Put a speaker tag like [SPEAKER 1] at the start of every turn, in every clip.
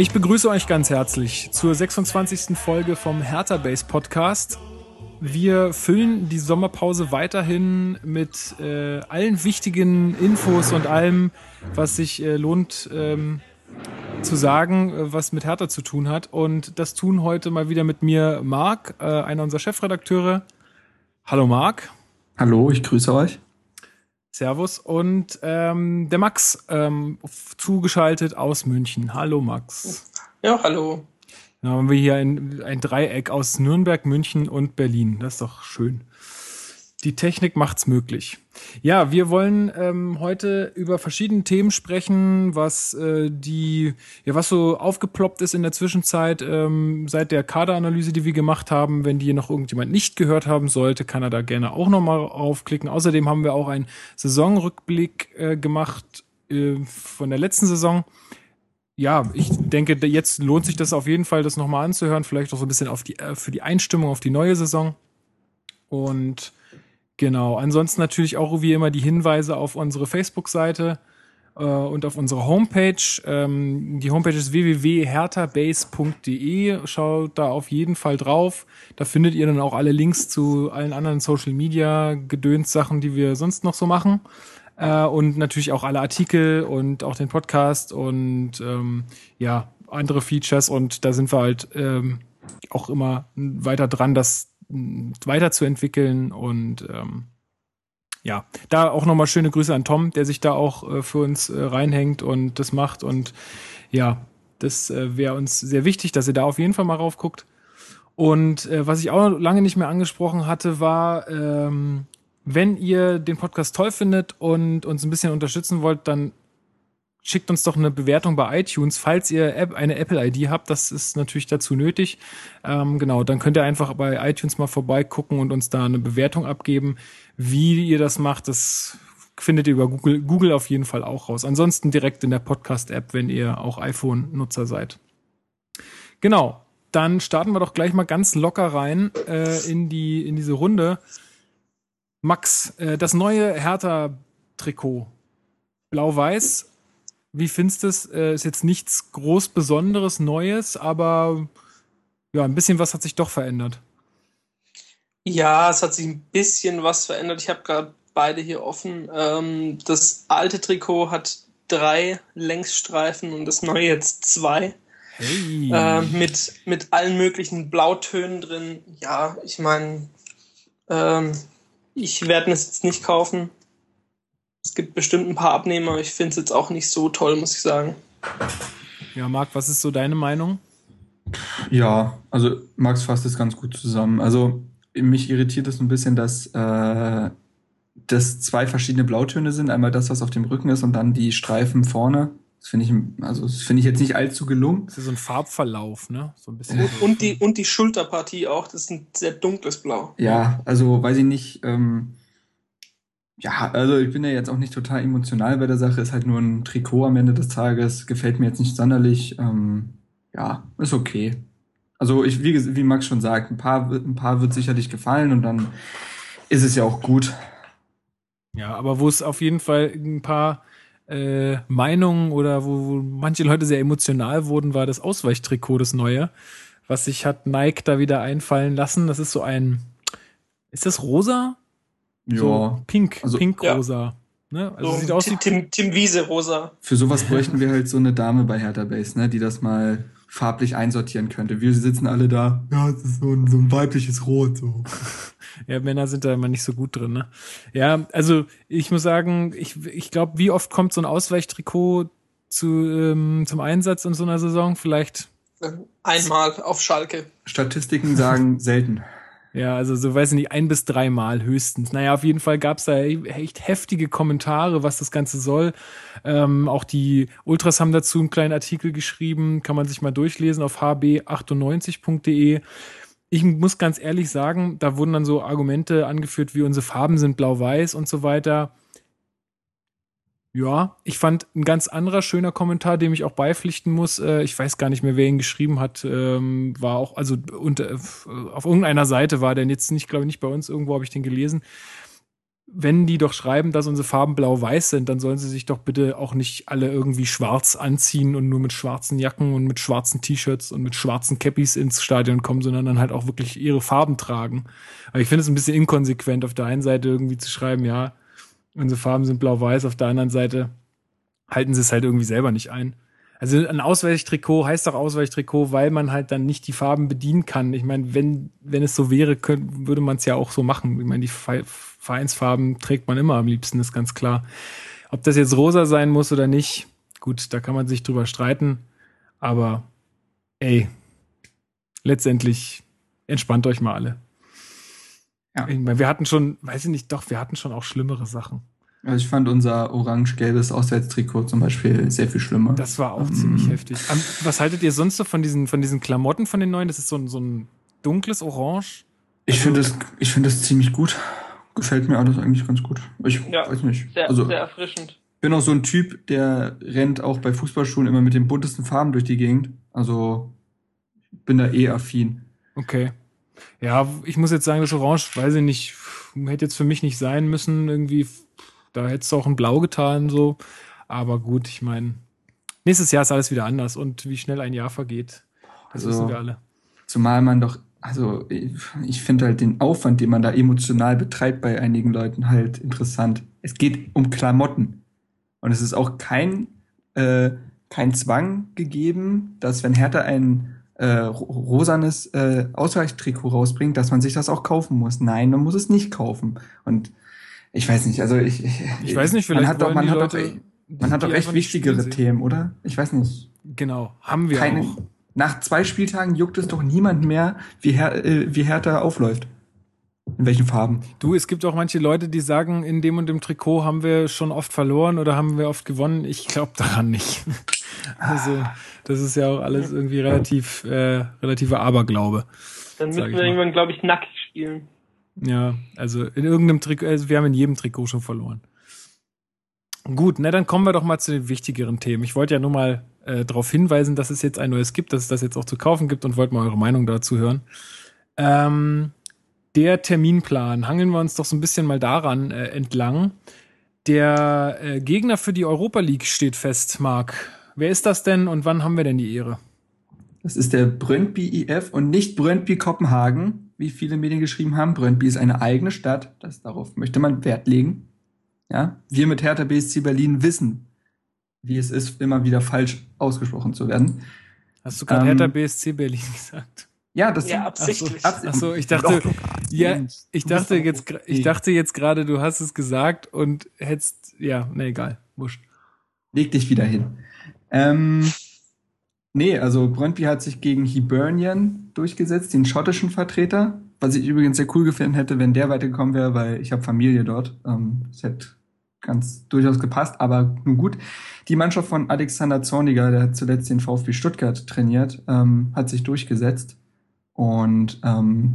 [SPEAKER 1] Ich begrüße euch ganz herzlich zur 26. Folge vom Hertha Base Podcast. Wir füllen die Sommerpause weiterhin mit äh, allen wichtigen Infos und allem, was sich äh, lohnt ähm, zu sagen, äh, was mit Hertha zu tun hat. Und das tun heute mal wieder mit mir Marc, äh, einer unserer Chefredakteure. Hallo Marc.
[SPEAKER 2] Hallo, ich grüße euch.
[SPEAKER 1] Servus. Und ähm, der Max ähm, zugeschaltet aus München. Hallo Max.
[SPEAKER 3] Ja, hallo.
[SPEAKER 1] Dann haben wir hier ein, ein Dreieck aus Nürnberg, München und Berlin. Das ist doch schön. Die Technik macht's möglich. Ja, wir wollen ähm, heute über verschiedene Themen sprechen, was äh, die, ja, was so aufgeploppt ist in der Zwischenzeit ähm, seit der Kaderanalyse, die wir gemacht haben. Wenn die noch irgendjemand nicht gehört haben sollte, kann er da gerne auch nochmal aufklicken. Außerdem haben wir auch einen Saisonrückblick äh, gemacht äh, von der letzten Saison. Ja, ich denke, jetzt lohnt sich das auf jeden Fall, das nochmal anzuhören. Vielleicht auch so ein bisschen auf die, äh, für die Einstimmung auf die neue Saison. Und Genau. Ansonsten natürlich auch wie immer die Hinweise auf unsere Facebook-Seite äh, und auf unsere Homepage. Ähm, die Homepage ist www.hertabase.de. Schaut da auf jeden Fall drauf. Da findet ihr dann auch alle Links zu allen anderen Social Media Gedöns-Sachen, die wir sonst noch so machen. Äh, und natürlich auch alle Artikel und auch den Podcast und ähm, ja, andere Features. Und da sind wir halt ähm, auch immer weiter dran, dass weiterzuentwickeln und ähm, ja, da auch nochmal schöne Grüße an Tom, der sich da auch äh, für uns äh, reinhängt und das macht und ja, das äh, wäre uns sehr wichtig, dass ihr da auf jeden Fall mal raufguckt. Und äh, was ich auch lange nicht mehr angesprochen hatte, war, ähm, wenn ihr den Podcast toll findet und uns ein bisschen unterstützen wollt, dann schickt uns doch eine Bewertung bei iTunes, falls ihr eine Apple-ID habt. Das ist natürlich dazu nötig. Ähm, genau, dann könnt ihr einfach bei iTunes mal vorbeigucken und uns da eine Bewertung abgeben. Wie ihr das macht, das findet ihr über Google, Google auf jeden Fall auch raus. Ansonsten direkt in der Podcast-App, wenn ihr auch iPhone-Nutzer seid. Genau, dann starten wir doch gleich mal ganz locker rein äh, in, die, in diese Runde. Max, äh, das neue Hertha-Trikot. Blau-Weiß wie findest du es? Äh, ist jetzt nichts groß Besonderes, Neues, aber ja, ein bisschen was hat sich doch verändert.
[SPEAKER 3] Ja, es hat sich ein bisschen was verändert. Ich habe gerade beide hier offen. Ähm, das alte Trikot hat drei Längsstreifen und das neue jetzt zwei. Hey. Äh, mit, mit allen möglichen Blautönen drin. Ja, ich meine, ähm, ich werde es jetzt nicht kaufen. Es gibt bestimmt ein paar Abnehmer. Ich finde es jetzt auch nicht so toll, muss ich sagen.
[SPEAKER 1] Ja, Marc, was ist so deine Meinung?
[SPEAKER 2] Ja, also Max fasst es ganz gut zusammen. Also mich irritiert es ein bisschen, dass äh, das zwei verschiedene Blautöne sind. Einmal das, was auf dem Rücken ist, und dann die Streifen vorne. Das finde ich, also das finde ich jetzt nicht allzu gelungen.
[SPEAKER 1] Das ist so ein Farbverlauf, ne? So ein bisschen.
[SPEAKER 3] Und, und die und die Schulterpartie auch. Das ist ein sehr dunkles Blau.
[SPEAKER 2] Ja, also weiß ich nicht. Ähm, ja, also ich bin ja jetzt auch nicht total emotional bei der Sache. Ist halt nur ein Trikot am Ende des Tages. Gefällt mir jetzt nicht sonderlich. Ähm, ja, ist okay. Also ich, wie, wie Max schon sagt, ein paar, ein paar wird sicherlich gefallen und dann ist es ja auch gut.
[SPEAKER 1] Ja, aber wo es auf jeden Fall ein paar äh, Meinungen oder wo, wo manche Leute sehr emotional wurden, war das Ausweichtrikot, das neue, was sich hat Nike da wieder einfallen lassen. Das ist so ein, ist das rosa?
[SPEAKER 2] Ja. So
[SPEAKER 1] pink, also, pink-rosa. Ja. Ne?
[SPEAKER 3] Also so sieht aus wie Tim, Tim Wiese rosa.
[SPEAKER 2] Für sowas bräuchten wir halt so eine Dame bei Hertha Base, ne, die das mal farblich einsortieren könnte. Wir sitzen alle da, ja, es ist so ein, so ein weibliches Rot, so.
[SPEAKER 1] ja, Männer sind da immer nicht so gut drin, ne? Ja, also ich muss sagen, ich, ich glaube, wie oft kommt so ein Ausweichtrikot zu, ähm, zum Einsatz in so einer Saison? Vielleicht
[SPEAKER 3] einmal auf Schalke.
[SPEAKER 2] Statistiken sagen selten.
[SPEAKER 1] Ja, also so weiß ich nicht, ein bis dreimal höchstens. Naja, auf jeden Fall gab's da echt heftige Kommentare, was das Ganze soll. Ähm, auch die Ultras haben dazu einen kleinen Artikel geschrieben, kann man sich mal durchlesen auf hb98.de. Ich muss ganz ehrlich sagen, da wurden dann so Argumente angeführt, wie unsere Farben sind blau-weiß und so weiter. Ja, ich fand ein ganz anderer schöner Kommentar, dem ich auch beipflichten muss. Äh, ich weiß gar nicht mehr, wer ihn geschrieben hat. Ähm, war auch, also unter, auf irgendeiner Seite war der jetzt nicht, glaube ich, nicht bei uns. Irgendwo habe ich den gelesen. wenn die doch schreiben, dass unsere Farben blau-weiß sind, dann sollen sie sich doch bitte auch nicht alle irgendwie schwarz anziehen und nur mit schwarzen Jacken und mit schwarzen T-Shirts und mit schwarzen Cappies ins Stadion kommen, sondern dann halt auch wirklich ihre Farben tragen. Aber ich finde es ein bisschen inkonsequent, auf der einen Seite irgendwie zu schreiben, ja, unsere Farben sind blau-weiß, auf der anderen Seite halten sie es halt irgendwie selber nicht ein. Also ein Ausweichtrikot heißt doch Ausweichtrikot, weil man halt dann nicht die Farben bedienen kann. Ich meine, wenn, wenn es so wäre, könnte, würde man es ja auch so machen. Ich meine, die Vereinsfarben trägt man immer am liebsten, ist ganz klar. Ob das jetzt rosa sein muss oder nicht, gut, da kann man sich drüber streiten. Aber ey, letztendlich entspannt euch mal alle. Ja. Ich meine, wir hatten schon, weiß ich nicht, doch, wir hatten schon auch schlimmere Sachen.
[SPEAKER 2] Also ich fand unser orange-gelbes Auswärtstrikot zum Beispiel sehr viel schlimmer.
[SPEAKER 1] Das war auch um, ziemlich heftig. Was haltet ihr sonst so von diesen, von diesen Klamotten von den neuen? Das ist so ein, so ein dunkles Orange.
[SPEAKER 2] Ich also, finde es, ich finde es ziemlich gut. Gefällt mir alles eigentlich ganz gut. Ich ja, weiß nicht.
[SPEAKER 3] Sehr, also, sehr erfrischend.
[SPEAKER 2] bin auch so ein Typ, der rennt auch bei Fußballschuhen immer mit den buntesten Farben durch die Gegend. Also bin da eh affin.
[SPEAKER 1] Okay. Ja, ich muss jetzt sagen, das Orange, weiß ich nicht, hätte jetzt für mich nicht sein müssen. Irgendwie da hättest du auch ein Blau getan, so. Aber gut, ich meine, nächstes Jahr ist alles wieder anders und wie schnell ein Jahr vergeht, das also, wissen wir alle.
[SPEAKER 2] Zumal man doch, also ich, finde halt den Aufwand, den man da emotional betreibt bei einigen Leuten halt interessant. Es geht um Klamotten. Und es ist auch kein, äh, kein Zwang gegeben, dass wenn Hertha ein äh, rosanes äh, Ausweichtrikot rausbringt, dass man sich das auch kaufen muss. Nein, man muss es nicht kaufen. Und ich weiß nicht, also ich,
[SPEAKER 1] ich, ich weiß nicht, vielleicht
[SPEAKER 2] man hat doch, man hat Leute, doch, man hat doch echt wichtigere Themen, oder? Ich weiß nicht.
[SPEAKER 1] Genau, haben wir Keine, auch.
[SPEAKER 2] Nach zwei Spieltagen juckt es doch niemand mehr, wie, Her äh, wie Hertha aufläuft. In welchen Farben?
[SPEAKER 1] Du, es gibt auch manche Leute, die sagen, in dem und dem Trikot haben wir schon oft verloren oder haben wir oft gewonnen. Ich glaube daran nicht. also, das ist ja auch alles irgendwie relativ, äh, relativer Aberglaube.
[SPEAKER 3] Dann müssen wir irgendwann, glaube ich, nackt spielen.
[SPEAKER 1] Ja, also in irgendeinem Trikot, also wir haben in jedem Trikot schon verloren. Gut, na dann kommen wir doch mal zu den wichtigeren Themen. Ich wollte ja nur mal äh, darauf hinweisen, dass es jetzt ein neues gibt, dass es das jetzt auch zu kaufen gibt und wollte mal eure Meinung dazu hören. Ähm, der Terminplan, hangeln wir uns doch so ein bisschen mal daran äh, entlang. Der äh, Gegner für die Europa League steht fest, Marc. Wer ist das denn und wann haben wir denn die Ehre?
[SPEAKER 2] Das ist der Brøndby IF und nicht Brøndby Kopenhagen, wie viele Medien geschrieben haben. Brøndby ist eine eigene Stadt. Das, darauf möchte man Wert legen. Ja, wir mit Hertha BSC Berlin wissen, wie es ist, immer wieder falsch ausgesprochen zu werden.
[SPEAKER 1] Hast du gerade ähm, Hertha BSC Berlin gesagt?
[SPEAKER 2] Ja, das
[SPEAKER 3] ja, absichtlich.
[SPEAKER 1] Achso, achso ich dachte, ja, ich dachte jetzt, ich dachte jetzt gerade, du hast es gesagt und hättest, ja, ne, egal, wurscht.
[SPEAKER 2] Leg dich wieder hin. Ähm, Nee, also Brøndby hat sich gegen Hibernian durchgesetzt, den schottischen Vertreter. Was ich übrigens sehr cool gefunden hätte, wenn der weitergekommen wäre, weil ich habe Familie dort. Ähm, das hätte ganz durchaus gepasst, aber nun gut. Die Mannschaft von Alexander Zorniger, der hat zuletzt den VfB Stuttgart trainiert, ähm, hat sich durchgesetzt. Und ähm,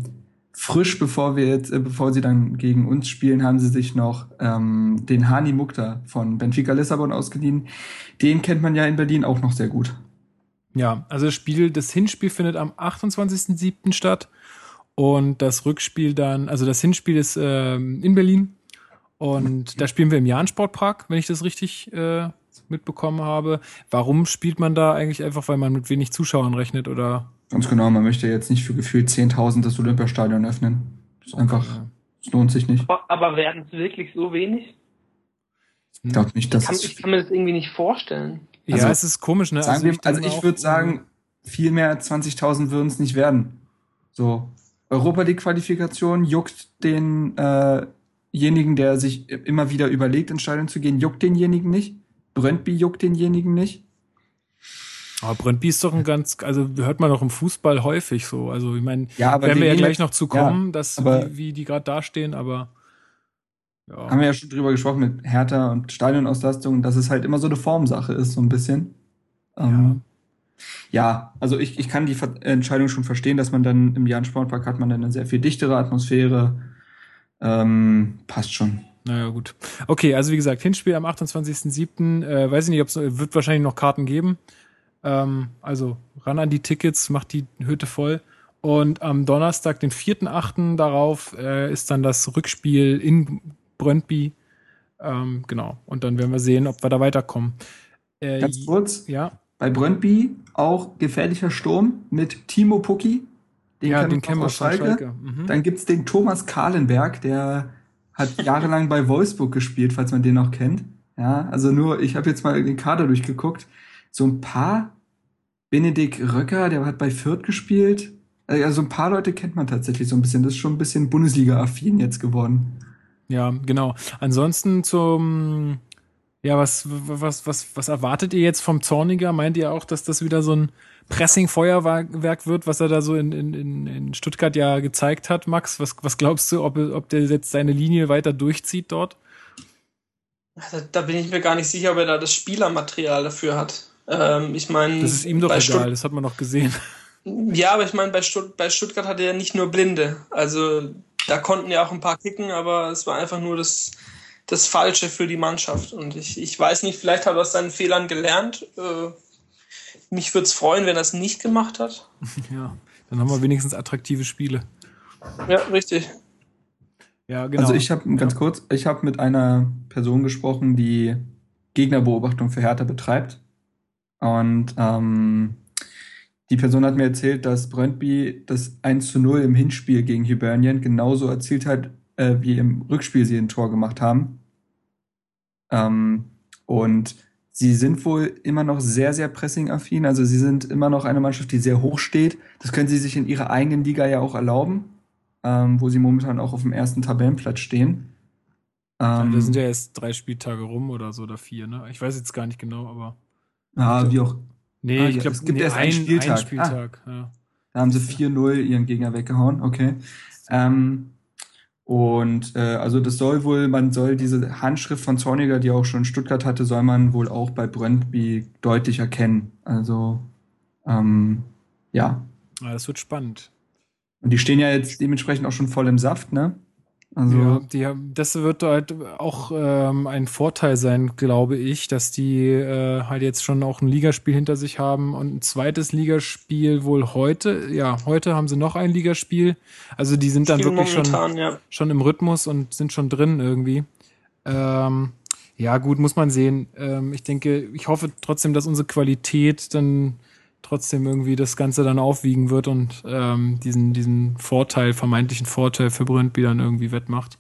[SPEAKER 2] frisch, bevor wir jetzt, äh, bevor sie dann gegen uns spielen, haben sie sich noch ähm, den Hani Mukta von Benfica Lissabon ausgeliehen. Den kennt man ja in Berlin auch noch sehr gut.
[SPEAKER 1] Ja, also das Spiel, das Hinspiel findet am 28.07. statt und das Rückspiel dann, also das Hinspiel ist ähm, in Berlin und da spielen wir im Jahn-Sportpark, wenn ich das richtig äh, mitbekommen habe. Warum spielt man da eigentlich einfach, weil man mit wenig Zuschauern rechnet oder?
[SPEAKER 2] Ganz genau, man möchte jetzt nicht für gefühlt 10.000 das Olympiastadion öffnen. Das ist einfach, es lohnt sich nicht.
[SPEAKER 3] Aber, aber werden es wirklich so wenig?
[SPEAKER 2] Ich glaube nicht, dass
[SPEAKER 3] ich kann, ich kann mir das irgendwie nicht vorstellen.
[SPEAKER 1] Ja, also, es ist komisch, ne?
[SPEAKER 2] also ich, also ich würde sagen, viel mehr 20.000 würden es nicht werden. So, Europa League Qualifikation juckt denjenigen, äh der sich immer wieder überlegt, ins Stadion zu gehen, juckt denjenigen nicht. Brøndby juckt denjenigen nicht.
[SPEAKER 1] Aber Brøndby ist doch ein ganz, also hört man doch im Fußball häufig so. Also ich meine,
[SPEAKER 2] ja,
[SPEAKER 1] werden wir ja gleich noch zu kommen, ja, dass wie, wie die gerade dastehen, aber
[SPEAKER 2] ja. Haben wir ja schon drüber gesprochen mit Hertha und Stadionauslastung, dass es halt immer so eine Formsache ist, so ein bisschen. Ähm, ja. ja, also ich, ich kann die Entscheidung schon verstehen, dass man dann im Jan Sportpark hat man dann eine sehr viel dichtere Atmosphäre. Ähm, passt schon.
[SPEAKER 1] Naja, gut. Okay, also wie gesagt, Hinspiel am 28.07. Äh, weiß ich nicht, ob es wird wahrscheinlich noch Karten geben. Ähm, also ran an die Tickets, macht die Hütte voll. Und am Donnerstag, den 4.8. darauf, äh, ist dann das Rückspiel in Brøndby. Ähm, genau. Und dann werden wir sehen, ob wir da weiterkommen.
[SPEAKER 2] Äh, Ganz kurz.
[SPEAKER 1] Ja.
[SPEAKER 2] Bei Brøndby auch gefährlicher Sturm mit Timo Pucki.
[SPEAKER 1] Den ja, den kennen wir aus Schalke. Schalke.
[SPEAKER 2] Mhm. Dann gibt's den Thomas Kahlenberg, der hat jahrelang bei Wolfsburg gespielt, falls man den noch kennt. Ja, also nur, ich habe jetzt mal den Kader durchgeguckt. So ein paar, Benedikt Röcker, der hat bei Fürth gespielt. Also ein paar Leute kennt man tatsächlich so ein bisschen. Das ist schon ein bisschen Bundesliga-affin jetzt geworden.
[SPEAKER 1] Ja, genau. Ansonsten zum, ja, was, was, was, was erwartet ihr jetzt vom Zorniger? Meint ihr auch, dass das wieder so ein Pressing-Feuerwerk wird, was er da so in, in, in Stuttgart ja gezeigt hat, Max? Was, was glaubst du, ob, ob der jetzt seine Linie weiter durchzieht dort?
[SPEAKER 3] Da, da bin ich mir gar nicht sicher, ob er da das Spielermaterial dafür hat. Ähm, ich meine.
[SPEAKER 1] Das ist ihm doch egal, Stutt das hat man noch gesehen.
[SPEAKER 3] Ja, aber ich meine, bei, Stutt bei Stuttgart hatte er nicht nur Blinde. Also da konnten ja auch ein paar kicken, aber es war einfach nur das, das Falsche für die Mannschaft. Und ich, ich weiß nicht, vielleicht hat er aus seinen Fehlern gelernt. Äh, mich würde es freuen, wenn er es nicht gemacht hat.
[SPEAKER 1] Ja, dann haben wir wenigstens attraktive Spiele.
[SPEAKER 3] Ja, richtig.
[SPEAKER 2] Ja, genau. Also ich habe ganz ja. kurz, ich habe mit einer Person gesprochen, die Gegnerbeobachtung für Hertha betreibt. Und ähm, die Person hat mir erzählt, dass Brøndby das 1 zu 0 im Hinspiel gegen Hibernian genauso erzielt hat, äh, wie im Rückspiel sie ein Tor gemacht haben. Ähm, und sie sind wohl immer noch sehr, sehr pressing-affin. Also sie sind immer noch eine Mannschaft, die sehr hoch steht. Das können sie sich in ihrer eigenen Liga ja auch erlauben, ähm, wo sie momentan auch auf dem ersten Tabellenplatz stehen.
[SPEAKER 1] Ähm, da sind ja erst drei Spieltage rum oder so oder vier, ne? Ich weiß jetzt gar nicht genau, aber.
[SPEAKER 2] Ah, wie auch.
[SPEAKER 1] Nee, ah, ich glaube, es gibt nee, erst einen Spieltag. Ein Spieltag
[SPEAKER 2] ah, ja. Da haben sie 4-0 ihren Gegner weggehauen, okay. Ähm, und äh, also das soll wohl, man soll diese Handschrift von Zorniger, die auch schon in Stuttgart hatte, soll man wohl auch bei Brøndby deutlich erkennen. Also ähm, ja.
[SPEAKER 1] ja. Das wird spannend.
[SPEAKER 2] Und die stehen ja jetzt dementsprechend auch schon voll im Saft, ne?
[SPEAKER 1] Also ja, die, das wird halt auch ähm, ein Vorteil sein, glaube ich, dass die äh, halt jetzt schon auch ein Ligaspiel hinter sich haben und ein zweites Ligaspiel wohl heute. Ja, heute haben sie noch ein Ligaspiel. Also die sind dann Spiel wirklich momentan, schon, ja. schon im Rhythmus und sind schon drin irgendwie. Ähm, ja, gut, muss man sehen. Ähm, ich denke, ich hoffe trotzdem, dass unsere Qualität dann trotzdem irgendwie das Ganze dann aufwiegen wird und ähm, diesen, diesen Vorteil, vermeintlichen Vorteil für Brøndby dann irgendwie wettmacht.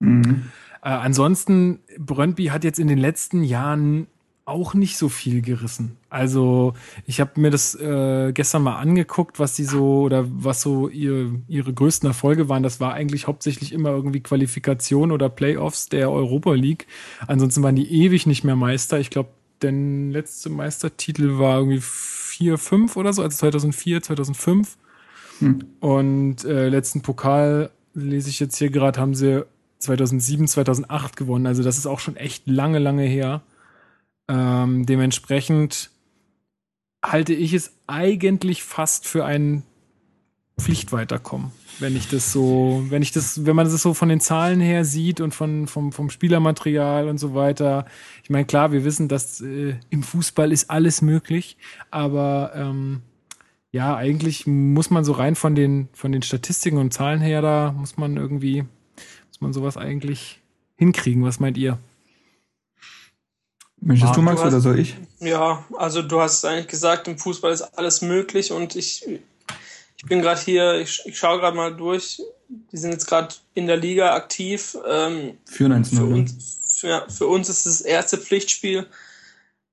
[SPEAKER 1] Mhm. Äh, ansonsten, Brøndby hat jetzt in den letzten Jahren auch nicht so viel gerissen. Also ich habe mir das äh, gestern mal angeguckt, was sie so oder was so ihr, ihre größten Erfolge waren. Das war eigentlich hauptsächlich immer irgendwie Qualifikation oder Playoffs der Europa League. Ansonsten waren die ewig nicht mehr Meister. Ich glaube, der letzte Meistertitel war irgendwie 4, 5 oder so, also 2004, 2005. Hm. Und äh, letzten Pokal, lese ich jetzt hier gerade, haben sie 2007, 2008 gewonnen. Also das ist auch schon echt lange, lange her. Ähm, dementsprechend halte ich es eigentlich fast für ein Pflichtweiterkommen wenn ich das so, wenn ich das, wenn man das so von den Zahlen her sieht und von, vom, vom Spielermaterial und so weiter. Ich meine, klar, wir wissen, dass äh, im Fußball ist alles möglich, aber ähm, ja, eigentlich muss man so rein von den, von den Statistiken und Zahlen her, da muss man irgendwie, muss man sowas eigentlich hinkriegen. Was meint ihr?
[SPEAKER 2] Möchtest du, Max, du hast, oder soll ich?
[SPEAKER 3] Ja, also du hast eigentlich gesagt, im Fußball ist alles möglich und ich ich bin gerade hier, ich, ich schaue gerade mal durch. Die sind jetzt gerade in der Liga aktiv. Ähm,
[SPEAKER 2] Führen 1
[SPEAKER 3] für uns, für, für uns ist das erste Pflichtspiel.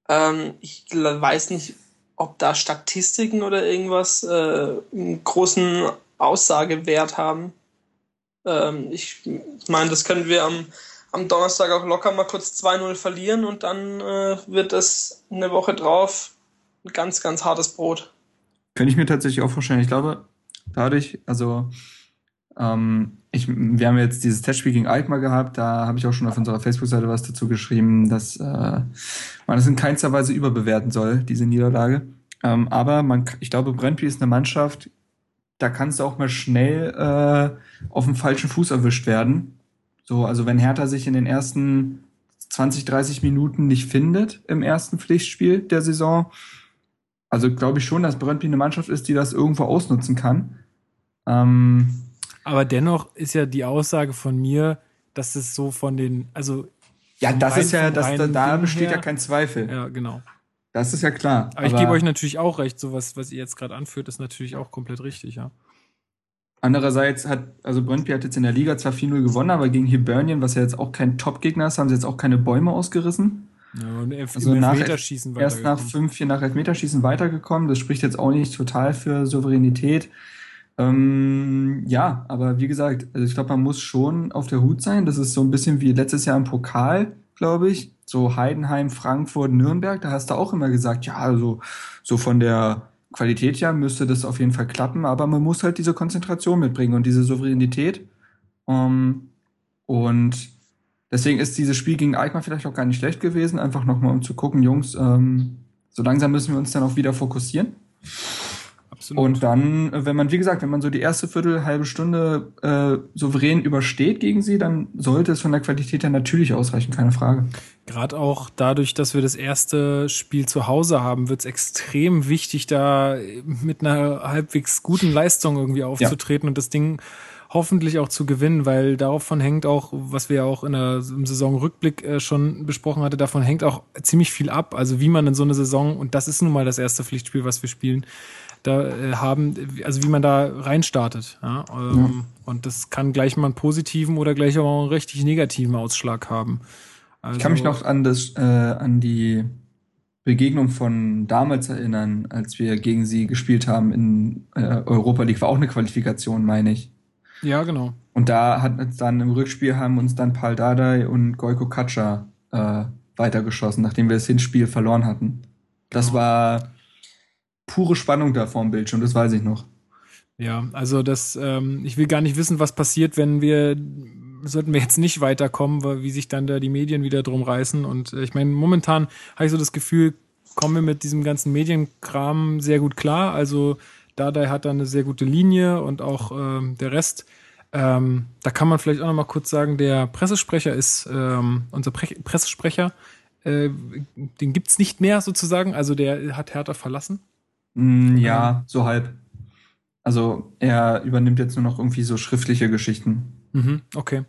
[SPEAKER 3] Ähm, ich weiß nicht, ob da Statistiken oder irgendwas äh, einen großen Aussagewert haben. Ähm, ich meine, das können wir am, am Donnerstag auch locker mal kurz 2-0 verlieren und dann äh, wird es eine Woche drauf ein ganz, ganz hartes Brot.
[SPEAKER 2] Könnte ich mir tatsächlich auch vorstellen. Ich glaube, dadurch, also ähm, ich, wir haben jetzt dieses Testspiel gegen Alkmaar gehabt, da habe ich auch schon auf unserer Facebook-Seite was dazu geschrieben, dass äh, man das in keinster Weise überbewerten soll, diese Niederlage. Ähm, aber man, ich glaube, Brentby ist eine Mannschaft, da kannst du auch mal schnell äh, auf dem falschen Fuß erwischt werden. So, also wenn Hertha sich in den ersten 20, 30 Minuten nicht findet im ersten Pflichtspiel der Saison, also glaube ich schon, dass Brøndby eine Mannschaft ist, die das irgendwo ausnutzen kann.
[SPEAKER 1] Ähm, Aber dennoch ist ja die Aussage von mir, dass es so von den, also
[SPEAKER 2] Ja, das ist ja, das, da, da besteht
[SPEAKER 1] her-
[SPEAKER 2] ja kein Zweifel.
[SPEAKER 1] Ja, genau.
[SPEAKER 2] Das ist ja klar.
[SPEAKER 1] Aber, ich gebe euch natürlich auch recht, so was, was ihr jetzt gerade anführt, ist natürlich auch komplett richtig, ja.
[SPEAKER 2] Andererseits hat, also Brøndby hat jetzt in der Liga zwar 4-0 gewonnen, aber gegen Hibernian, was ja jetzt auch kein Top-Gegner ist, haben sie jetzt auch keine Bäume ausgerissen.
[SPEAKER 1] Ja und Elf
[SPEAKER 2] Also nach- Erst nach
[SPEAKER 1] weitergekommen.
[SPEAKER 2] 5-4 nach Elfmeterschießen weitergekommen. Das spricht jetzt auch nicht total für Souveränität. Ähm, ja, aber wie gesagt, also ich glaube, man muss schon auf der Hut sein. Das ist so ein bisschen wie letztes Jahr im Pokal, glaube ich. So Heidenheim, Frankfurt, Nürnberg, da hast du auch immer gesagt, ja, also so von der Qualität her müsste das auf jeden Fall klappen, aber man muss halt diese Konzentration mitbringen und diese Souveränität. Ähm, und deswegen ist dieses Spiel gegen Alkmaar vielleicht auch gar nicht schlecht gewesen, einfach nochmal um zu gucken, Jungs, ähm, so langsam müssen wir uns dann auch wieder fokussieren.
[SPEAKER 1] Absolut.
[SPEAKER 2] Und dann, äh, wenn man, wie gesagt, wenn man so die erste Viertel, halbe Stunde äh, souverän übersteht gegen sie, dann sollte es von der Qualität her natürlich ausreichen, keine Frage.
[SPEAKER 1] Gerade auch dadurch, dass wir das erste Spiel zu Hause haben, wird es extrem wichtig, da mit einer halbwegs guten Leistung irgendwie aufzutreten und das Ding hoffentlich auch zu gewinnen, weil davon hängt auch, was wir ja auch in der, im Saisonrückblick äh, schon besprochen hatte, davon hängt auch ziemlich viel ab. Also wie man in so eine Saison, und das ist nun mal das erste Pflichtspiel, was wir spielen, da äh, haben, also wie man da reinstartet. Ja? Ähm, Und das kann gleich mal einen positiven oder gleich auch einen richtig negativen Ausschlag haben. Also,
[SPEAKER 2] Ich kann mich noch an das, äh, an die Begegnung von damals erinnern, als wir gegen sie gespielt haben in äh, Europa League. War auch eine Qualifikation, meine ich.
[SPEAKER 1] Ja, genau.
[SPEAKER 2] Und da hat uns dann im Rückspiel haben uns dann Pal Dardai und Goiko Katscha äh, weitergeschossen, nachdem wir das Hinspiel verloren hatten. Das
[SPEAKER 1] Genau.
[SPEAKER 2] war pure Spannung da vorm Bildschirm, das weiß ich noch.
[SPEAKER 1] Ja, also das, ähm, ich will gar nicht wissen, was passiert, wenn wir, sollten wir jetzt nicht weiterkommen, weil, wie sich dann da die Medien wieder drum reißen. Und äh, ich meine, momentan habe ich so das Gefühl, kommen wir mit diesem ganzen Medienkram sehr gut klar. Also Dardai hat da eine sehr gute Linie und auch ähm, der Rest. Ähm, da kann man vielleicht auch noch mal kurz sagen, der Pressesprecher ist ähm, unser Pre Pressesprecher. Äh, den gibt's nicht mehr sozusagen. Also der hat Hertha verlassen.
[SPEAKER 2] Mm, ja, so halb. Also er übernimmt jetzt nur noch irgendwie so schriftliche Geschichten.
[SPEAKER 1] Mhm, okay.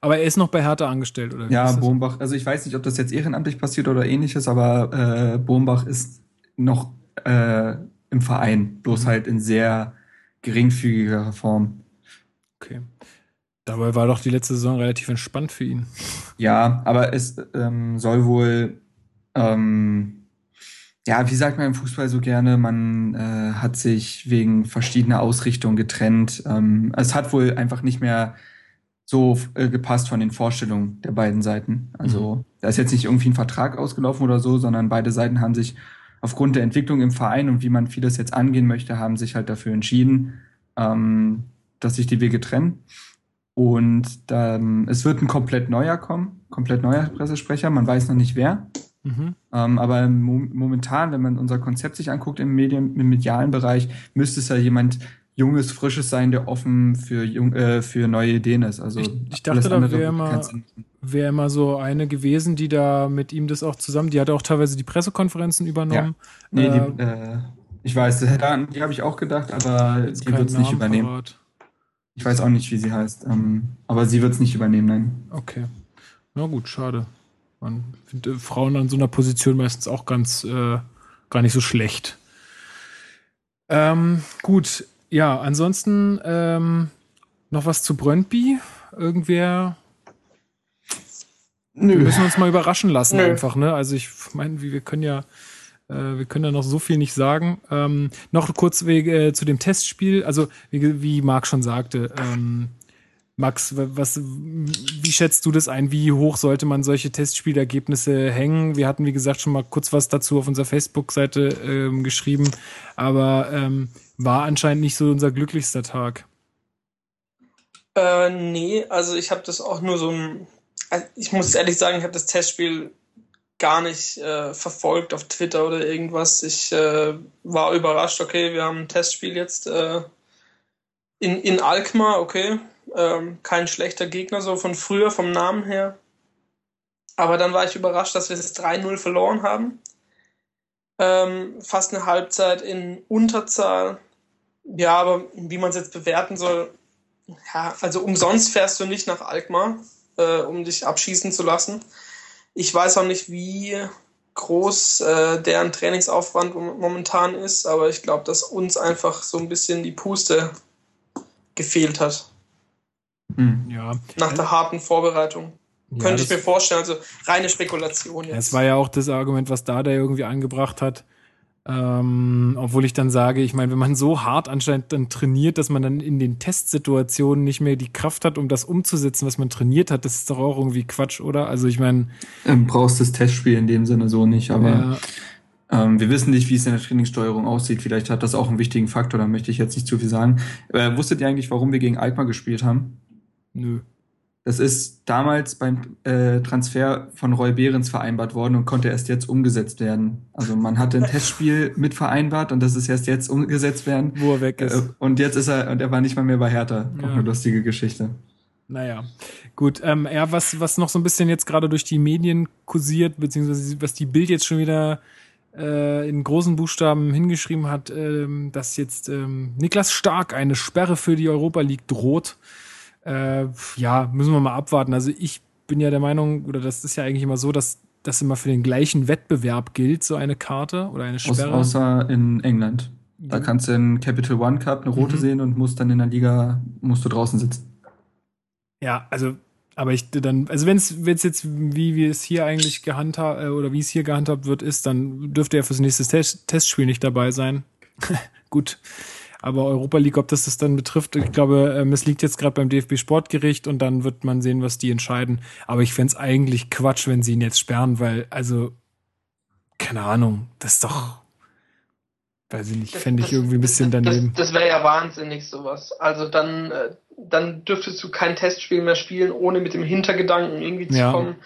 [SPEAKER 1] Aber er ist noch bei Hertha angestellt, oder? wie
[SPEAKER 2] Ja? Bombach, also ich weiß nicht, ob das jetzt ehrenamtlich passiert oder ähnliches, aber äh, Bombach ist noch äh, im Verein, bloß
[SPEAKER 1] Mhm.
[SPEAKER 2] halt in sehr geringfügiger Form.
[SPEAKER 1] Okay. Dabei war doch die letzte Saison relativ entspannt für ihn.
[SPEAKER 2] Ja, aber es ähm, soll wohl, ähm, ja, wie sagt man im Fußball so gerne, man äh, hat sich wegen verschiedener Ausrichtungen getrennt. Ähm, es hat wohl einfach nicht mehr so äh, gepasst von den Vorstellungen der beiden Seiten. Also da ist jetzt nicht irgendwie ein Vertrag ausgelaufen oder so, sondern beide Seiten haben sich aufgrund der Entwicklung im Verein und wie man vieles jetzt angehen möchte, haben sich halt dafür entschieden, ähm, dass sich die Wege trennen. Und dann, es wird ein komplett neuer kommen, komplett neuer Pressesprecher, man weiß noch nicht wer.
[SPEAKER 1] Mhm.
[SPEAKER 2] Ähm, aber mo momentan, wenn man unser Konzept sich anguckt im Medien, im medialen Bereich, müsste es ja jemand Junges, Frisches sein, der offen für, jung, äh, für neue Ideen ist. Also
[SPEAKER 1] Ich- ich dachte, da wäre
[SPEAKER 2] machen.
[SPEAKER 1] Wäre immer so eine gewesen, die da mit ihm das auch zusammen, die hat auch teilweise die Pressekonferenzen übernommen.
[SPEAKER 2] Nee,
[SPEAKER 1] Äh,
[SPEAKER 2] die, äh, ich weiß, die habe ich auch gedacht, aber die
[SPEAKER 1] keinen
[SPEAKER 2] wird es nicht übernehmen.
[SPEAKER 1] parat.
[SPEAKER 2] Ich weiß auch nicht, wie sie heißt, ähm, aber sie wird es nicht übernehmen, nein.
[SPEAKER 1] Okay. Na gut, schade. Man findet äh, Frauen an so einer Position meistens auch ganz äh, gar nicht so schlecht. Ähm, gut, ja, ansonsten ähm, noch was zu Brøndby? Irgendwer? Wir müssen uns mal überraschen lassen
[SPEAKER 3] Nö.
[SPEAKER 1] einfach, ne? Also ich meine, wir können ja, äh, wir können ja noch so viel nicht sagen. Ähm, noch kurz äh, zu dem Testspiel. Also wie, wie Marc schon sagte, ähm, Max, wa- was, wie schätzt du das ein? Wie hoch sollte man solche Testspielergebnisse hängen? Wir hatten, wie gesagt, schon mal kurz was dazu auf unserer Facebook-Seite ähm, geschrieben, aber ähm, war anscheinend nicht so unser glücklichster Tag.
[SPEAKER 3] Äh, nee, also ich habe das auch nur so ein. also Ich muss ehrlich sagen, ich habe das Testspiel gar nicht äh, verfolgt auf Twitter oder irgendwas. Ich äh, war überrascht, okay, wir haben ein Testspiel jetzt äh, in, in Alkmaar, okay. Ähm, kein schlechter Gegner, so von früher, vom Namen her. Aber dann war ich überrascht, dass wir das 3-0 verloren haben. Ähm, fast eine Halbzeit in Unterzahl. Ja, aber wie man es jetzt bewerten soll, ja, also umsonst fährst du nicht nach Alkmaar. äh, um dich abschießen zu lassen. Ich weiß auch nicht, wie groß äh, deren Trainingsaufwand momentan ist, aber ich glaube, dass uns einfach so ein bisschen die Puste gefehlt hat.
[SPEAKER 1] Hm. Ja.
[SPEAKER 3] Nach der harten Vorbereitung. Ja, Könnte ich mir vorstellen, also reine Spekulation
[SPEAKER 1] jetzt. Es war ja auch das Argument, was Dada irgendwie angebracht hat. Ähm, obwohl ich dann sage, ich meine, wenn man so hart anscheinend dann trainiert, dass man dann in den Testsituationen nicht mehr die Kraft hat, um das umzusetzen, was man trainiert hat, das ist doch auch irgendwie Quatsch, oder? Also ich meine.
[SPEAKER 2] Ähm, brauchst das Testspiel in dem Sinne so nicht, aber ja. ähm, wir wissen nicht, wie es in der Trainingssteuerung aussieht. Vielleicht hat das auch einen wichtigen Faktor, da möchte ich jetzt nicht zu viel sagen. Äh, wusstet ihr eigentlich, warum wir gegen Alkmaar gespielt haben?
[SPEAKER 1] Nö.
[SPEAKER 2] Das ist damals beim äh, Transfer von Roy Behrens vereinbart worden und konnte erst jetzt umgesetzt werden. Also man hatte ein Testspiel mit vereinbart und das ist erst jetzt umgesetzt werden.
[SPEAKER 1] Wo er weg ist. Äh,
[SPEAKER 2] und jetzt ist er, und er war nicht mal mehr bei Hertha. Ja. Auch eine lustige Geschichte.
[SPEAKER 1] Naja, gut. Ähm, ja, was, was noch so ein bisschen jetzt gerade durch die Medien kursiert, beziehungsweise was die Bild jetzt schon wieder äh, in großen Buchstaben hingeschrieben hat, ähm, dass jetzt ähm, Niklas Stark eine Sperre für die Europa League droht. Äh, ja, müssen wir mal abwarten. Also ich bin ja der Meinung, oder das ist ja eigentlich immer so, dass das immer für den gleichen Wettbewerb gilt, so eine Karte oder eine Sperre.
[SPEAKER 2] außer in England. Da kannst du in Capital One Cup eine rote mhm. sehen und musst dann in der Liga, musst du draußen sitzen.
[SPEAKER 1] Ja, also, aber ich dann, also wenn es jetzt, wie wir es hier eigentlich gehandhabt, äh, oder wie es hier gehandhabt wird, ist, dann dürfte er fürs nächste Test Testspiel nicht dabei sein. Gut. Aber Europa League, ob das das dann betrifft, ich glaube, ähm, es liegt jetzt gerade beim DFB Sportgericht und dann wird man sehen, was die entscheiden. Aber ich fände eigentlich Quatsch, wenn sie ihn jetzt sperren, weil, also, keine Ahnung, das ist doch, weiß ich nicht, fände ich irgendwie ein bisschen daneben.
[SPEAKER 3] Das, das wäre ja wahnsinnig, sowas. Also dann, äh, dann dürftest du kein Testspiel mehr spielen, ohne mit dem Hintergedanken irgendwie zu ja. kommen,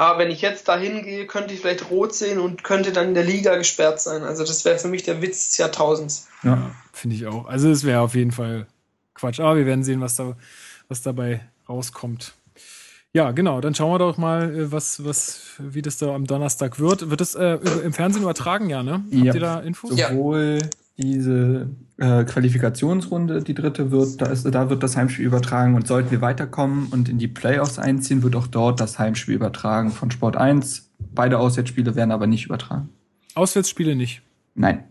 [SPEAKER 3] aber wenn ich jetzt da hingehe, könnte ich vielleicht rot sehen und könnte dann in der Liga gesperrt sein. Also das wäre für mich der Witz des Jahrtausends.
[SPEAKER 1] Ja, finde ich auch. Also es wäre auf jeden Fall Quatsch. Aber wir werden sehen, was da, was dabei rauskommt. Ja, genau. Dann schauen wir doch mal, äh, was, was, wie das da am Donnerstag wird. Wird das äh, im Fernsehen übertragen, ja, ne?
[SPEAKER 2] Habt ja. ihr da Infos? Sowohl diese äh, Qualifikationsrunde, die dritte wird, da, ist, da wird das Heimspiel übertragen und sollten wir weiterkommen und in die Playoffs einziehen, wird auch dort das Heimspiel übertragen von Sport 1. Beide Auswärtsspiele werden aber nicht übertragen.
[SPEAKER 1] Auswärtsspiele nicht?
[SPEAKER 2] Nein.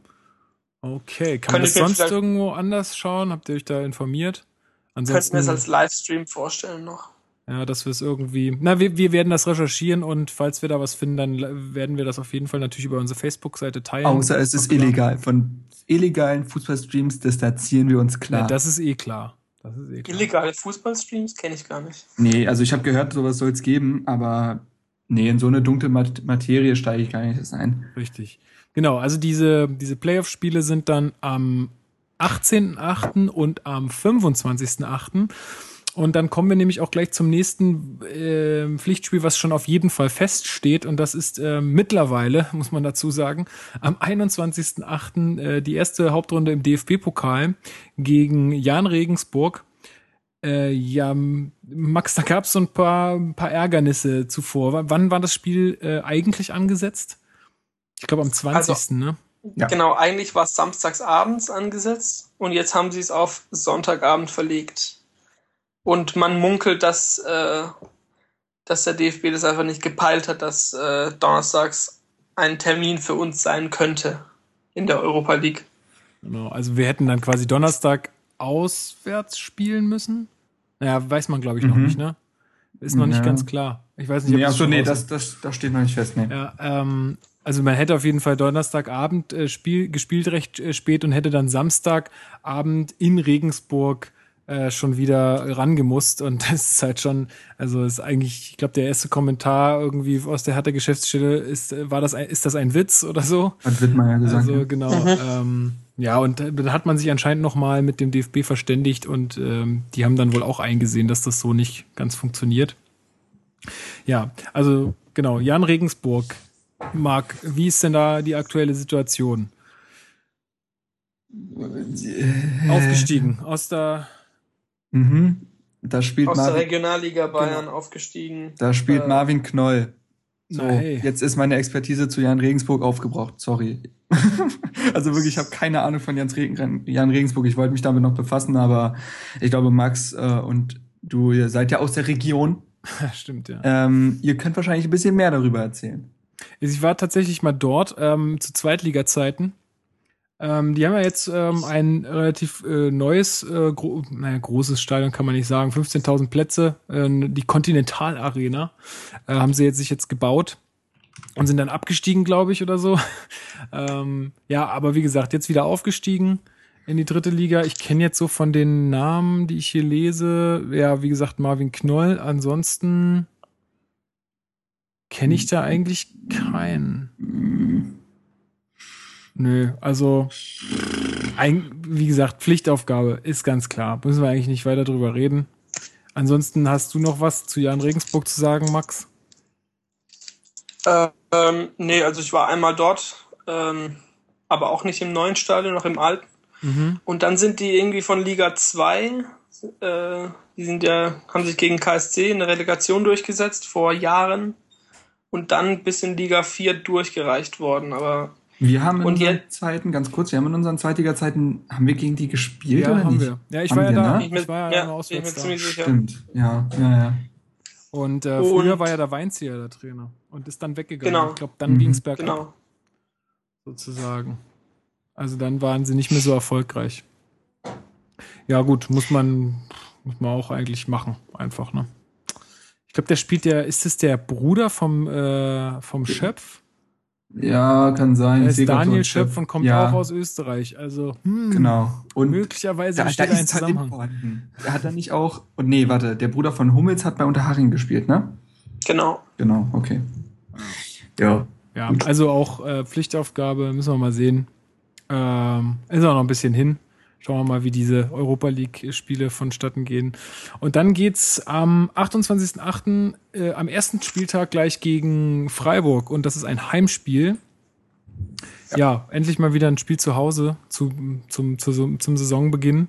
[SPEAKER 1] Okay, kann man das sonst irgendwo anders schauen? Habt ihr euch da informiert?
[SPEAKER 3] Ansonsten könnten wir es als Livestream vorstellen noch.
[SPEAKER 1] Ja, dass wir es irgendwie. Na, wir, wir werden das recherchieren und falls wir da was finden, dann werden wir das auf jeden Fall natürlich über unsere Facebook-Seite teilen.
[SPEAKER 2] Außer es ist illegal. Von illegalen Fußballstreams distanzieren wir uns klar. Ja,
[SPEAKER 1] das ist eh klar. Das ist
[SPEAKER 3] eh klar. Illegale Fußballstreams kenne ich gar nicht.
[SPEAKER 2] Nee, also ich habe gehört, sowas soll es geben, aber nee, in so eine dunkle Materie steige ich gar nicht ein.
[SPEAKER 1] Richtig. Genau, also diese, diese Playoff-Spiele sind dann am 18.8. und am 25.8. Und dann kommen wir nämlich auch gleich zum nächsten äh, Pflichtspiel, was schon auf jeden Fall feststeht. Und das ist äh, mittlerweile, muss man dazu sagen, am 21.08. Äh, die erste Hauptrunde im DFB-Pokal gegen Jan Regensburg. Äh, ja, Max, da gab es so ein paar, ein paar Ärgernisse zuvor. W wann war das Spiel äh, eigentlich angesetzt? Ich glaube am 20. Also, ne?
[SPEAKER 3] Ja. Genau, eigentlich war es samstags abends angesetzt und jetzt haben sie es auf Sonntagabend verlegt. Und man munkelt, dass, äh, dass der DFB das einfach nicht gepeilt hat, dass äh, donnerstags ein Termin für uns sein könnte in der Europa League.
[SPEAKER 1] Genau, also wir hätten dann quasi Donnerstag auswärts spielen müssen. Naja, weiß man, glaube ich, noch mhm. nicht, ne? Ist noch ja. nicht ganz klar. Ich weiß nicht,
[SPEAKER 2] ob nee, das, so, nee, das, das, das steht noch nicht fest, nee.
[SPEAKER 1] Ja, ähm, also man hätte auf jeden Fall Donnerstagabend äh, Spiel, gespielt recht äh, spät und hätte dann Samstagabend in Regensburg äh, schon wieder rangemusst und das ist halt schon, also ist eigentlich, ich glaube, der erste Kommentar irgendwie aus der Hertha Geschäftsstelle ist, äh, war das ein, ist das ein Witz oder so?
[SPEAKER 2] Hat Wittmann ja gesagt.
[SPEAKER 1] Also genau. Mhm. Ähm, ja, und dann hat man sich anscheinend nochmal mit dem DFB verständigt und ähm, die haben dann wohl auch eingesehen, dass das so nicht ganz funktioniert. Ja, also genau, Jan Regensburg. Marc, wie ist denn da die aktuelle Situation? Äh, Aufgestiegen aus der
[SPEAKER 2] Mhm. Da spielt
[SPEAKER 3] Aus Marvin, der Regionalliga Bayern genau. aufgestiegen.
[SPEAKER 2] Da spielt äh, Marvin Knoll. So, hey. jetzt ist meine Expertise zu Jan Regensburg aufgebraucht. Sorry. also wirklich, ich habe keine Ahnung von Jan Regensburg. Ich wollte mich damit noch befassen, aber ich glaube, Max äh, und du ihr seid ja aus der Region.
[SPEAKER 1] Stimmt, ja.
[SPEAKER 2] Ähm, ihr könnt wahrscheinlich ein bisschen mehr darüber erzählen.
[SPEAKER 1] Ich war tatsächlich mal dort ähm, zu Zweitliga-Zeiten. Ähm, die haben ja jetzt ähm, ein relativ äh, neues, äh, gro naja, großes Stadion kann man nicht sagen, 15.000 Plätze, äh, die Continental Arena äh, haben sie jetzt sich jetzt gebaut und sind dann abgestiegen, glaube ich, oder so. ähm, ja, aber wie gesagt, jetzt wieder aufgestiegen in die dritte Liga. Ich kenne jetzt so von den Namen, die ich hier lese, ja, wie gesagt, Marvin Knoll. Ansonsten kenne ich da eigentlich keinen. Nö, also ein, wie gesagt, Pflichtaufgabe ist ganz klar. Müssen wir eigentlich nicht weiter drüber reden. Ansonsten hast du noch was zu Jan Regensburg zu sagen, Max?
[SPEAKER 3] Ähm, nee, also ich war einmal dort, ähm, aber auch nicht im neuen Stadion, noch im alten.
[SPEAKER 1] Mhm.
[SPEAKER 3] Und dann sind die irgendwie von Liga 2, äh, die sind ja, haben sich gegen KSC in der Relegation durchgesetzt vor Jahren und dann bis in Liga 4 durchgereicht worden. Aber
[SPEAKER 2] Wir haben in
[SPEAKER 3] Und
[SPEAKER 2] unseren
[SPEAKER 3] jetzt-
[SPEAKER 2] Zeiten, ganz kurz, wir haben in unseren Zweitliga-Zeiten, haben wir gegen die gespielt
[SPEAKER 1] Ja,
[SPEAKER 2] oder
[SPEAKER 1] haben
[SPEAKER 2] nicht?
[SPEAKER 1] wir. Ja, ich
[SPEAKER 2] Haben
[SPEAKER 1] war ja da.
[SPEAKER 2] ne?
[SPEAKER 3] ich, mir,
[SPEAKER 1] Ich war ja,
[SPEAKER 3] ja, bin ich mir
[SPEAKER 1] auswärts da.
[SPEAKER 3] ziemlich sicher.
[SPEAKER 2] Stimmt, ja, ja, ja.
[SPEAKER 1] Und äh,
[SPEAKER 3] Und-
[SPEAKER 1] früher war ja der Weinzieher der Trainer und ist dann weggegangen.
[SPEAKER 3] Genau.
[SPEAKER 1] Ich glaube, dann
[SPEAKER 2] Mhm.
[SPEAKER 1] ging's bergab,
[SPEAKER 3] Genau.
[SPEAKER 1] sozusagen. Also dann waren sie nicht mehr so erfolgreich. Ja, gut, muss man, muss man auch eigentlich machen, einfach, ne? Ich glaube, der spielt der, ist es der Bruder vom, äh, vom Schöpf?
[SPEAKER 2] Ja, kann sein.
[SPEAKER 1] Er ist Daniel Schöpf und kommt
[SPEAKER 2] ja,
[SPEAKER 1] auch aus Österreich. Also, hm,
[SPEAKER 2] Genau. Und
[SPEAKER 1] möglicherweise
[SPEAKER 2] da, da
[SPEAKER 1] ein
[SPEAKER 2] ist Talent
[SPEAKER 1] Zusammenhang.
[SPEAKER 2] vorhanden. Er hat er nicht auch, und nee, warte, der Bruder von Hummels hat bei Unterhaching gespielt, ne?
[SPEAKER 3] Genau.
[SPEAKER 2] Genau, okay. Ja.
[SPEAKER 1] Ja,
[SPEAKER 2] Gut.
[SPEAKER 1] also auch äh, Pflichtaufgabe, müssen wir mal sehen. Ähm, ist auch noch ein bisschen hin. Schauen wir mal, wie diese Europa League-Spiele vonstatten gehen. Und dann geht's am 28.08. Äh, am ersten Spieltag gleich gegen Freiburg. Und das ist ein Heimspiel. Ja, endlich mal wieder ein Spiel zu Hause zu, zum, zu, zum Saisonbeginn.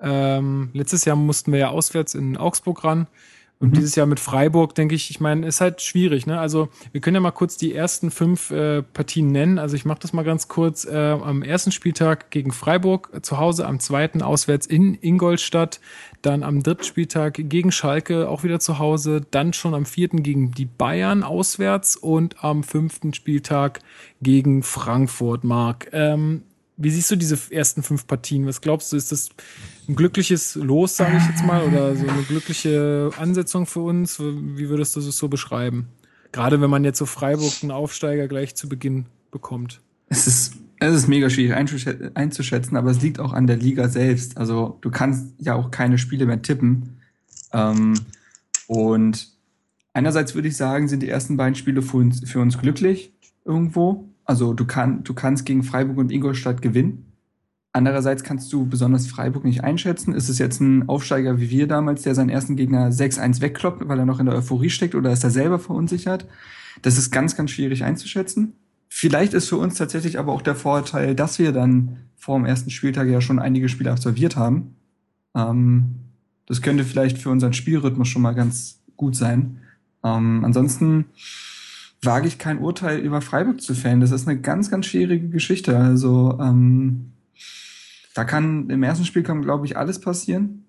[SPEAKER 1] Ähm, letztes Jahr mussten wir ja auswärts in Augsburg ran. Und
[SPEAKER 2] Mhm.
[SPEAKER 1] dieses Jahr mit Freiburg, denke ich, ich meine, ist halt schwierig. Ne? Also wir können ja mal kurz die ersten fünf äh, Partien nennen. Also ich mache das mal ganz kurz. Äh, am ersten Spieltag gegen Freiburg äh, zu Hause, am zweiten auswärts in Ingolstadt, dann am dritten Spieltag gegen Schalke auch wieder zu Hause, dann schon am vierten gegen die Bayern auswärts und am fünften Spieltag gegen Frankfurt, Marc. Ähm, wie siehst du diese ersten fünf Partien? Was glaubst du, ist das ein glückliches Los, sage ich jetzt mal, oder so eine glückliche Ansetzung für uns? Wie würdest du es so beschreiben? Gerade wenn man jetzt so Freiburg einen Aufsteiger gleich zu Beginn bekommt.
[SPEAKER 2] Es ist, es ist mega schwierig einzuschä- einzuschätzen, aber es liegt auch an der Liga selbst. Also du kannst ja auch keine Spiele mehr tippen. Ähm, und einerseits würde ich sagen, sind die ersten beiden Spiele für uns, für uns glücklich irgendwo. Also du, kann, du kannst gegen Freiburg und Ingolstadt gewinnen. Andererseits kannst du besonders Freiburg nicht einschätzen. Ist es jetzt ein Aufsteiger wie wir damals, der seinen ersten Gegner 6-1 wegkloppt, weil er noch in der Euphorie steckt oder ist er selber verunsichert? Das ist ganz, ganz schwierig einzuschätzen. Vielleicht ist für uns tatsächlich aber auch der Vorteil, dass wir dann vor dem ersten Spieltag ja schon einige Spiele absolviert haben. Ähm, das könnte vielleicht für unseren Spielrhythmus schon mal ganz gut sein. Ähm, ansonsten wage ich kein Urteil über Freiburg zu fällen. Das ist eine ganz, ganz schwierige Geschichte. Also ähm, da kann im ersten Spiel kann, glaube ich, alles passieren.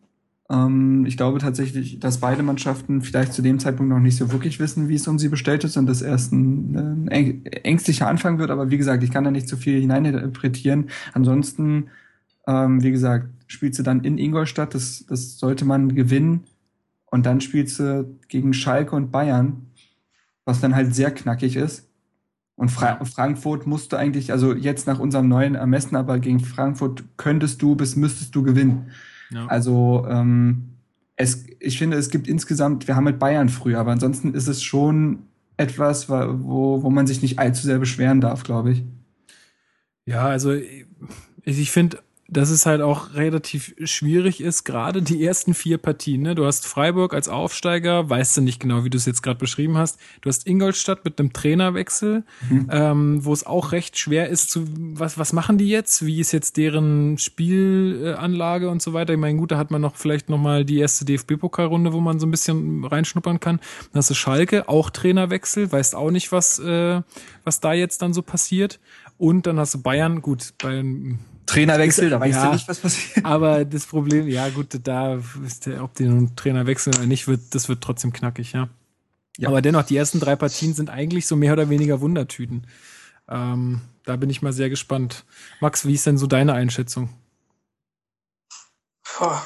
[SPEAKER 2] Ähm, ich glaube tatsächlich, dass beide Mannschaften vielleicht zu dem Zeitpunkt noch nicht so wirklich wissen, wie es um sie bestellt ist und das erst ein, äh, ängstlicher Anfang wird. Aber wie gesagt, ich kann da nicht so viel hineininterpretieren. Ansonsten, ähm, wie gesagt, spielst du dann in Ingolstadt, das, das sollte man gewinnen. Und dann spielst du gegen Schalke und Bayern, was dann halt sehr knackig ist. Und Fra Frankfurt musst du eigentlich, also jetzt nach unserem neuen Ermessen, aber gegen Frankfurt könntest du bis müsstest du gewinnen.
[SPEAKER 1] Ja.
[SPEAKER 2] Also ähm, es, ich finde, es gibt insgesamt, wir haben mit Bayern früher, aber ansonsten ist es schon etwas, wa- wo, wo man sich nicht allzu sehr beschweren darf, glaube ich.
[SPEAKER 1] Ja, also ich, ich finde, dass es halt auch relativ schwierig ist, gerade die ersten vier Partien. Ne? Du hast Freiburg als Aufsteiger, weißt du nicht genau, wie du es jetzt gerade beschrieben hast. Du hast Ingolstadt mit einem Trainerwechsel,
[SPEAKER 2] Mhm.
[SPEAKER 1] ähm, wo es auch recht schwer ist zu, was, was machen die jetzt? Wie ist jetzt deren Spielanlage und so weiter? Ich meine, gut, da hat man noch vielleicht noch mal die erste DFB-Pokalrunde, wo man so ein bisschen reinschnuppern kann. Dann hast du Schalke, auch Trainerwechsel, weißt auch nicht, was, äh, was da jetzt dann so passiert. Und dann hast du Bayern, gut, Bayern
[SPEAKER 2] Trainerwechsel, da weißt
[SPEAKER 1] Ja.
[SPEAKER 2] du nicht, was passiert.
[SPEAKER 1] Aber das Problem, ja gut, da ist der, ob die nun Trainer wechseln oder nicht, wird, das wird trotzdem knackig, ja.
[SPEAKER 2] Ja.
[SPEAKER 1] Aber dennoch, die ersten drei Partien sind eigentlich so mehr oder weniger Wundertüten. Ähm, da bin ich mal sehr gespannt. Max, wie ist denn so deine Einschätzung?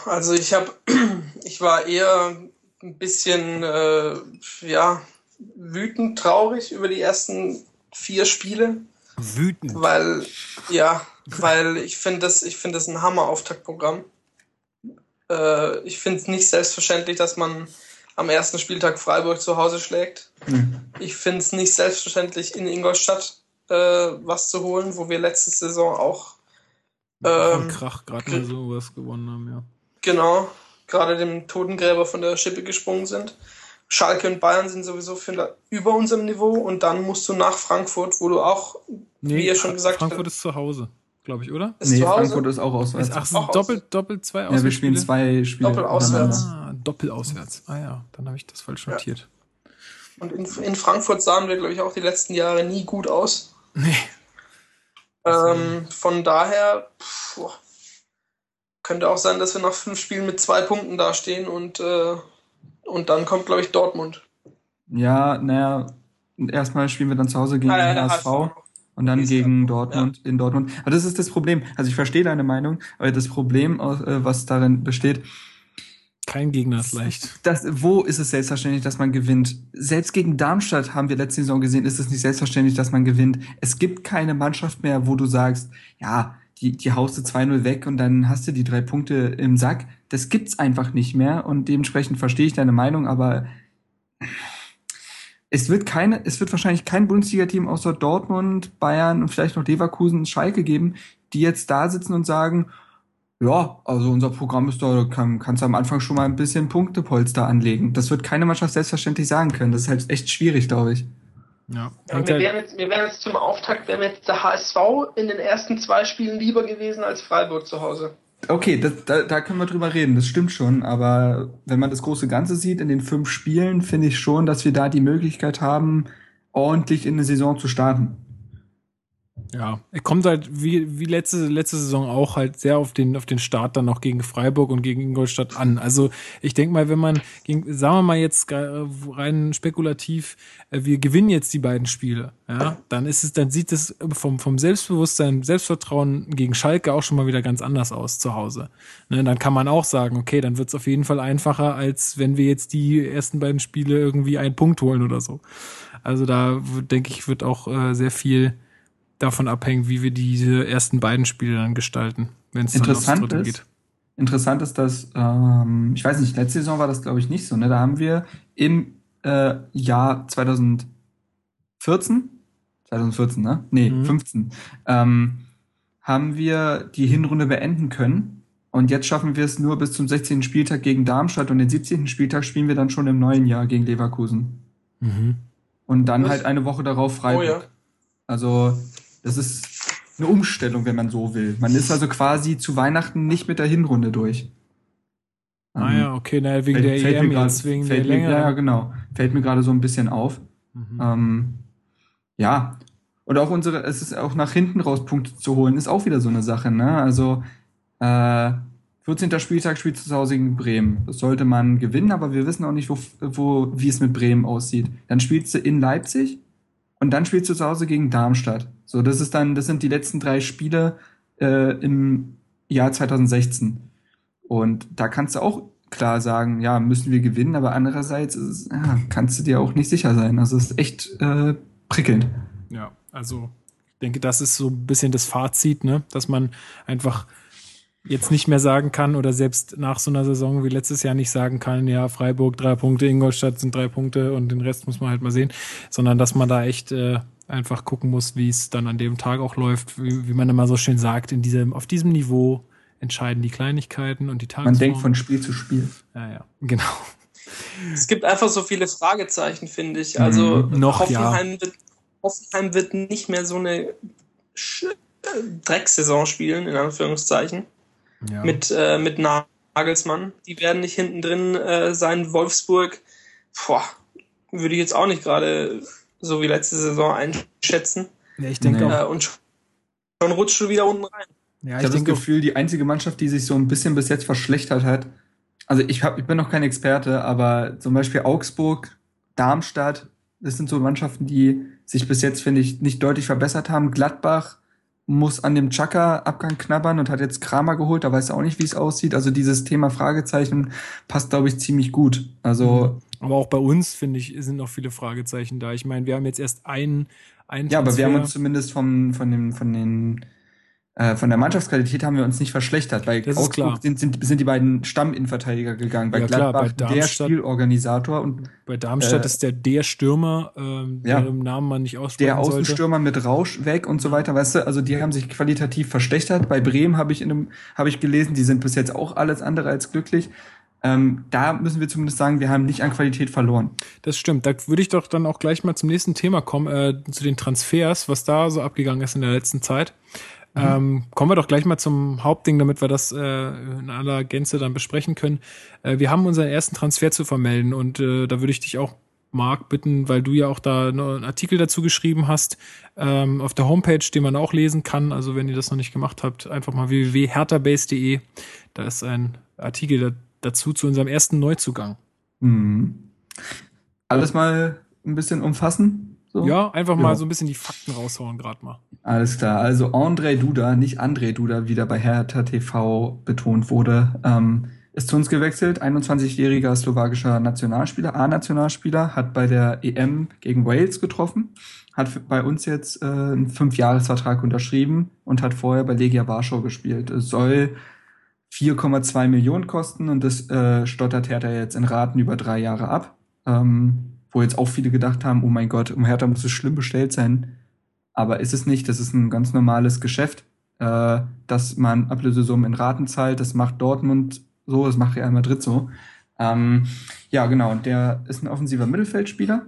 [SPEAKER 3] Also ich habe, ich war eher ein bisschen, äh, ja, wütend, traurig über die ersten vier Spiele,
[SPEAKER 1] Wütend.
[SPEAKER 3] weil, ja, weil ich finde das, ich finde das ein Hammer-Auftaktprogramm. Äh, ich finde es nicht selbstverständlich, dass man am ersten Spieltag Freiburg zu Hause schlägt.
[SPEAKER 2] Hm.
[SPEAKER 3] Ich finde es nicht selbstverständlich, in Ingolstadt äh, was zu holen, wo wir letzte Saison auch
[SPEAKER 1] Ähm, Krach gerade mal sowas gewonnen haben, ja.
[SPEAKER 3] Genau, gerade dem Totengräber von der Schippe gesprungen sind. Schalke und Bayern sind sowieso für über unserem Niveau und dann musst du nach Frankfurt, wo du auch Wie ihr schon gesagt
[SPEAKER 1] Frankfurt
[SPEAKER 3] habt.
[SPEAKER 1] ist zu Hause, glaube ich, oder?
[SPEAKER 3] ist
[SPEAKER 2] Nee. Frankfurt ist auch auswärts.
[SPEAKER 1] Ist, ach,
[SPEAKER 3] Auch
[SPEAKER 1] sind doppelt, doppelt zwei
[SPEAKER 2] ja, wir spielen zwei Spiele.
[SPEAKER 3] Doppel auswärts.
[SPEAKER 1] Ah, doppelt auswärts. Ah ja, dann habe ich das falsch
[SPEAKER 3] Ja.
[SPEAKER 1] notiert.
[SPEAKER 3] Und in, in Frankfurt sahen wir, glaube ich, auch die letzten Jahre nie gut aus.
[SPEAKER 1] Nee.
[SPEAKER 3] Ähm, von daher pff, boah, könnte auch sein, dass wir nach fünf Spielen mit zwei Punkten dastehen und, äh, und dann kommt, glaube ich, Dortmund.
[SPEAKER 2] Ja, naja, erstmal spielen wir dann zu Hause gegen
[SPEAKER 3] Ah, ja,
[SPEAKER 2] den HSV. Und dann
[SPEAKER 3] Ist
[SPEAKER 2] gegen
[SPEAKER 3] ja-
[SPEAKER 2] Dortmund in Dortmund. Aber das ist das Problem. Also ich verstehe deine Meinung, aber das Problem, äh, was darin besteht,
[SPEAKER 1] Kein Gegner ist leicht.
[SPEAKER 2] das, wo ist es selbstverständlich, dass man gewinnt? Selbst gegen Darmstadt haben wir letzte Saison gesehen, ist es nicht selbstverständlich, dass man gewinnt. Es gibt keine Mannschaft mehr, wo du sagst, ja, die, die haust du 2-0 weg und dann hast du die drei Punkte im Sack. Das gibt's einfach nicht mehr und dementsprechend verstehe ich deine Meinung, aber es wird keine, es wird wahrscheinlich kein Bundesliga-Team außer Dortmund, Bayern und vielleicht noch Leverkusen und Schalke geben, die jetzt da sitzen und sagen, ja, also unser Programm ist da, kann, kannst du am Anfang schon mal ein bisschen Punktepolster anlegen. Das wird keine Mannschaft selbstverständlich sagen können. Das ist halt echt schwierig, glaube ich.
[SPEAKER 1] Ja.
[SPEAKER 3] Ja, wir, wären jetzt, wir wären jetzt zum Auftakt, wären jetzt der HSV in den ersten zwei Spielen lieber gewesen als Freiburg zu Hause.
[SPEAKER 2] Okay, das, da, da können wir drüber reden, das stimmt schon. Aber wenn man das große Ganze sieht, in den fünf Spielen, finde ich schon, dass wir da die Möglichkeit haben, ordentlich in eine Saison zu starten.
[SPEAKER 1] Ja, er kommt halt wie, wie letzte, letzte Saison auch halt sehr auf den, auf den Start dann noch gegen Freiburg und gegen Ingolstadt an. Also ich denke mal, wenn man, gegen, sagen wir mal jetzt rein spekulativ, äh, wir gewinnen jetzt die beiden Spiele, ja, dann ist es, dann sieht es vom, vom Selbstbewusstsein, Selbstvertrauen gegen Schalke auch schon mal wieder ganz anders aus zu Hause. Ne, dann kann man auch sagen, okay, dann wird es auf jeden Fall einfacher, als wenn wir jetzt die ersten beiden Spiele irgendwie einen Punkt holen oder so. Also da denke ich, wird auch äh, sehr viel davon abhängen, wie wir diese ersten beiden Spiele dann gestalten, wenn es dann aufs dritte
[SPEAKER 2] ist,
[SPEAKER 1] geht.
[SPEAKER 2] interessant ist, dass, ähm, ich weiß nicht, letzte Saison war das, glaube ich, nicht so. Ne? Da haben wir im äh, Jahr 2014, 2014, ne? Nee,
[SPEAKER 1] Mhm.
[SPEAKER 2] 15, ähm, haben wir die Hinrunde beenden können. Und jetzt schaffen wir es nur bis zum 16. Spieltag gegen Darmstadt und den 17. Spieltag spielen wir dann schon im neuen Jahr gegen Leverkusen.
[SPEAKER 1] Mhm.
[SPEAKER 2] Und dann
[SPEAKER 3] Was?
[SPEAKER 2] halt eine Woche darauf Freiburg.
[SPEAKER 3] Oh ja.
[SPEAKER 2] Also, das ist eine Umstellung, wenn man so will. Man ist also quasi zu Weihnachten nicht mit der Hinrunde durch.
[SPEAKER 1] Ah
[SPEAKER 2] Ähm,
[SPEAKER 1] ja, okay, na, wegen
[SPEAKER 2] fällt-
[SPEAKER 1] der EM jetzt, wegen der
[SPEAKER 2] fällt mir,
[SPEAKER 1] Länge.
[SPEAKER 2] Ja, ja, genau. Fällt mir gerade so ein bisschen auf.
[SPEAKER 1] Mhm.
[SPEAKER 2] Ähm, ja. Und auch unsere, es ist auch nach hinten raus Punkte zu holen, ist auch wieder so eine Sache, ne? Also, äh, 14. Spieltag spielt zu Hause gegen Bremen. Das sollte man gewinnen, aber wir wissen auch nicht, wo, wo, wie es mit Bremen aussieht. Dann spielst du in Leipzig und dann spielst du zu Hause gegen Darmstadt. So, das ist dann, das sind die letzten drei Spiele äh, im Jahr 2016. Und da kannst du auch klar sagen, ja, müssen wir gewinnen, aber andererseits es, ja, kannst du dir auch nicht sicher sein. Also es ist echt äh, prickelnd.
[SPEAKER 1] Ja, also ich denke, das ist so ein bisschen das Fazit, ne? dass man einfach jetzt nicht mehr sagen kann oder selbst nach so einer Saison wie letztes Jahr nicht sagen kann, ja, Freiburg drei Punkte, Ingolstadt sind drei Punkte und den Rest muss man halt mal sehen, sondern dass man da echt äh, einfach gucken muss, wie es dann an dem Tag auch läuft, wie, wie man immer so schön sagt, in diesem, auf diesem Niveau entscheiden die Kleinigkeiten und die
[SPEAKER 2] Man
[SPEAKER 1] Tagesform.
[SPEAKER 2] denkt von Spiel zu Spiel.
[SPEAKER 1] ja, ja, genau.
[SPEAKER 3] Es gibt einfach so viele Fragezeichen, finde ich. Also
[SPEAKER 2] Mhm,
[SPEAKER 1] noch,
[SPEAKER 3] Hoffenheim, wird, Hoffenheim wird nicht mehr so eine Sch äh, Drecksaison spielen, in Anführungszeichen,
[SPEAKER 1] Ja.
[SPEAKER 3] mit, äh, mit Nagelsmann. Die werden nicht hinten drin äh, sein. Wolfsburg, boah, würde ich jetzt auch nicht gerade so wie letzte Saison einschätzen.
[SPEAKER 1] ja, ich denke
[SPEAKER 2] Nee.
[SPEAKER 1] auch,
[SPEAKER 3] Äh, und schon rutscht du wieder unten rein.
[SPEAKER 2] Ja, ich, ich habe das Gefühl, die einzige Mannschaft, die sich so ein bisschen bis jetzt verschlechtert hat, also ich, hab, ich bin noch kein Experte, aber zum Beispiel Augsburg, Darmstadt, das sind so Mannschaften, die sich bis jetzt, finde ich, nicht deutlich verbessert haben. Gladbach muss an dem Chaka-Abgang knabbern und hat jetzt Kramer geholt, da weiß er auch nicht, wie es aussieht. Also dieses Thema Fragezeichen passt, glaube ich, ziemlich gut. Also.
[SPEAKER 1] Mhm. Aber auch bei uns, finde ich, sind noch viele Fragezeichen da. Ich meine, wir haben jetzt erst einen, einen
[SPEAKER 2] Ja, aber wir haben uns zumindest vom, von den, von den äh, von der Mannschaftsqualität haben wir uns nicht verschlechtert. Bei
[SPEAKER 1] das Augsburg
[SPEAKER 2] sind, sind, sind die beiden Stamminnenverteidiger gegangen. Bei
[SPEAKER 1] ja,
[SPEAKER 2] Gladbach
[SPEAKER 1] klar, bei
[SPEAKER 2] der Spielorganisator und
[SPEAKER 1] bei Darmstadt äh, ist der der Stürmer, ähm,
[SPEAKER 2] ja,
[SPEAKER 1] deren Namen man nicht aussprechen
[SPEAKER 2] Der Außenstürmer
[SPEAKER 1] sollte.
[SPEAKER 2] mit Rausch weg und so weiter, weißt du? Also die haben sich qualitativ verschlechtert. Bei Bremen habe ich in einem habe ich gelesen, die sind bis jetzt auch alles andere als glücklich. Ähm, da müssen wir zumindest sagen, wir haben nicht an Qualität verloren.
[SPEAKER 1] Das stimmt. Da würde ich doch dann auch gleich mal zum nächsten Thema kommen, äh, zu den Transfers, was da so abgegangen ist in der letzten Zeit. Mhm. Ähm, kommen wir doch gleich mal zum Hauptding, damit wir das äh, in aller Gänze dann besprechen können. Äh, wir haben unseren ersten Transfer zu vermelden und äh, da würde ich dich auch, Marc, bitten, weil du ja auch da einen Artikel dazu geschrieben hast, ähm, auf der Homepage, den man auch lesen kann. Also wenn ihr das noch nicht gemacht habt, einfach mal www.herterbase.de. Da ist ein Artikel dazu zu unserem ersten Neuzugang.
[SPEAKER 2] Mhm. Alles mal ein bisschen umfassen?
[SPEAKER 1] So? Ja, einfach ja. mal so ein bisschen die Fakten raushauen gerade mal.
[SPEAKER 2] Alles klar. Also André Duda, nicht André Duda, wie da bei Hertha TV betont wurde, ähm, ist zu uns gewechselt. 21-jähriger slowakischer Nationalspieler, A-Nationalspieler, hat bei der EM gegen Wales getroffen, hat bei uns jetzt äh, einen Fünfjahresvertrag unterschrieben und hat vorher bei Legia Warschau gespielt. Es soll 4,2 Millionen kosten und das äh, stottert Hertha jetzt in Raten über drei Jahre ab. Ähm, wo jetzt auch viele gedacht haben, oh mein Gott, um Hertha muss es schlimm bestellt sein. Aber ist es nicht, das ist ein ganz normales Geschäft, äh, dass man Ablösesummen in Raten zahlt, das macht Dortmund so, das macht Real Madrid so. Ähm, ja, genau, und der ist ein offensiver Mittelfeldspieler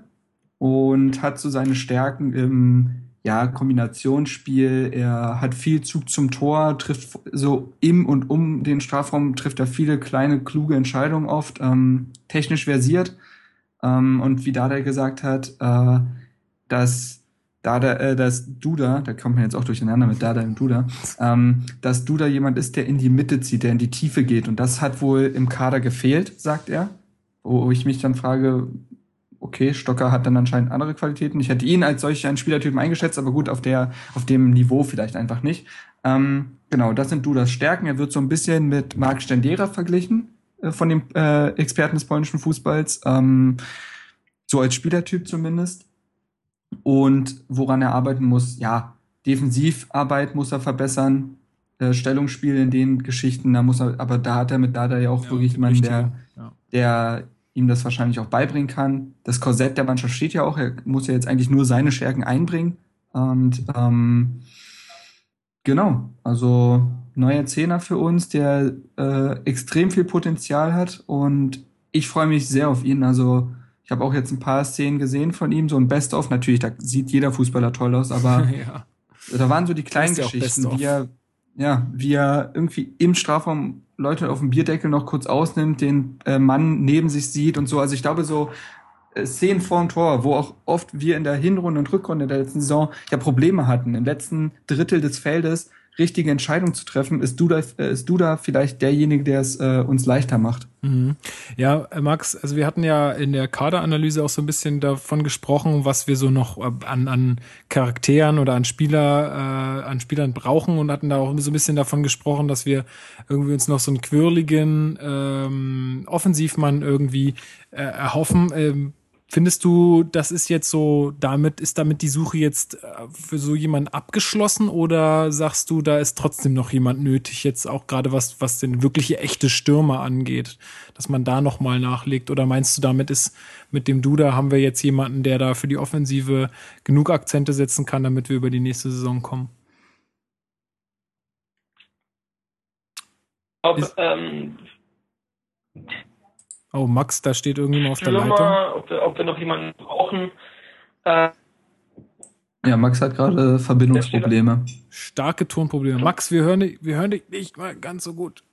[SPEAKER 2] und hat so seine Stärken im ja, Kombinationsspiel. Er hat viel Zug zum Tor, trifft so im und um den Strafraum, trifft er viele kleine, kluge Entscheidungen oft, ähm, technisch versiert ähm, und wie Dada gesagt hat, äh, dass Dada, äh, dass Duda, da kommt man jetzt auch durcheinander mit Dada und Duda, ähm, dass Duda jemand ist, der in die Mitte zieht, der in die Tiefe geht. Und das hat wohl im Kader gefehlt, sagt er. Wo ich mich dann frage, okay, Stocker hat dann anscheinend andere Qualitäten. Ich hätte ihn als solch einen Spielertypen eingeschätzt, aber gut, auf der, auf dem Niveau vielleicht einfach nicht. Ähm, genau, das sind Dudas Stärken. Er wird so ein bisschen mit Marc Stendera verglichen. Äh, von dem äh, Experten des polnischen Fußballs, ähm, so als Spielertyp zumindest. Und woran er arbeiten muss, ja, Defensivarbeit muss er verbessern, äh, Stellungsspiel in den Geschichten, da muss er, aber da hat er mit Dada ja auch ja, wirklich jemanden, der, ja. der ihm das wahrscheinlich auch beibringen kann. Das Korsett der Mannschaft steht ja auch, er muss ja jetzt eigentlich nur seine Stärken einbringen. Und ähm, genau, also neuer Zehner für uns, der äh, extrem viel Potenzial hat und ich freue mich sehr auf ihn. Also ich habe auch jetzt ein paar Szenen gesehen von ihm, so ein Best-of. Natürlich, da sieht jeder Fußballer toll aus, aber ja. da waren so die kleinen Geschichten, wie er, ja, wie er irgendwie im Strafraum Leute auf dem Bierdeckel noch kurz ausnimmt, den äh, Mann neben sich sieht und so. Also ich glaube so äh, Szenen vor dem Tor, wo auch oft wir in der Hinrunde und Rückrunde der letzten Saison ja Probleme hatten. Im letzten Drittel des Feldes richtige Entscheidung zu treffen, ist du da, äh, ist du da vielleicht derjenige, der es äh, uns leichter macht.
[SPEAKER 1] Mhm. Ja, äh, Max, also wir hatten ja in der Kaderanalyse auch so ein bisschen davon gesprochen, was wir so noch äh, an, an Charakteren oder an Spieler, äh, an Spielern brauchen und hatten da auch so ein bisschen davon gesprochen, dass wir irgendwie uns noch so einen quirligen ähm, Offensivmann irgendwie äh, erhoffen. Ähm, Findest du, das ist jetzt so, damit, ist damit die Suche jetzt äh, für so jemanden abgeschlossen oder sagst du, da ist trotzdem noch jemand nötig, jetzt auch gerade was, was den wirkliche echte Stürmer angeht, dass man da nochmal nachlegt? Oder meinst du, damit ist, mit dem Duda haben wir jetzt jemanden, der da für die Offensive genug Akzente setzen kann, damit wir über die nächste Saison kommen?
[SPEAKER 3] Ob, ähm,
[SPEAKER 1] Oh, Max, da steht irgendjemand auf der Leitung.
[SPEAKER 3] Ob wir, ob wir noch jemanden brauchen. Äh,
[SPEAKER 2] ja, Max hat gerade Verbindungsprobleme.
[SPEAKER 1] Starke Tonprobleme. Max, wir hören, dich, wir hören dich nicht mal ganz so gut.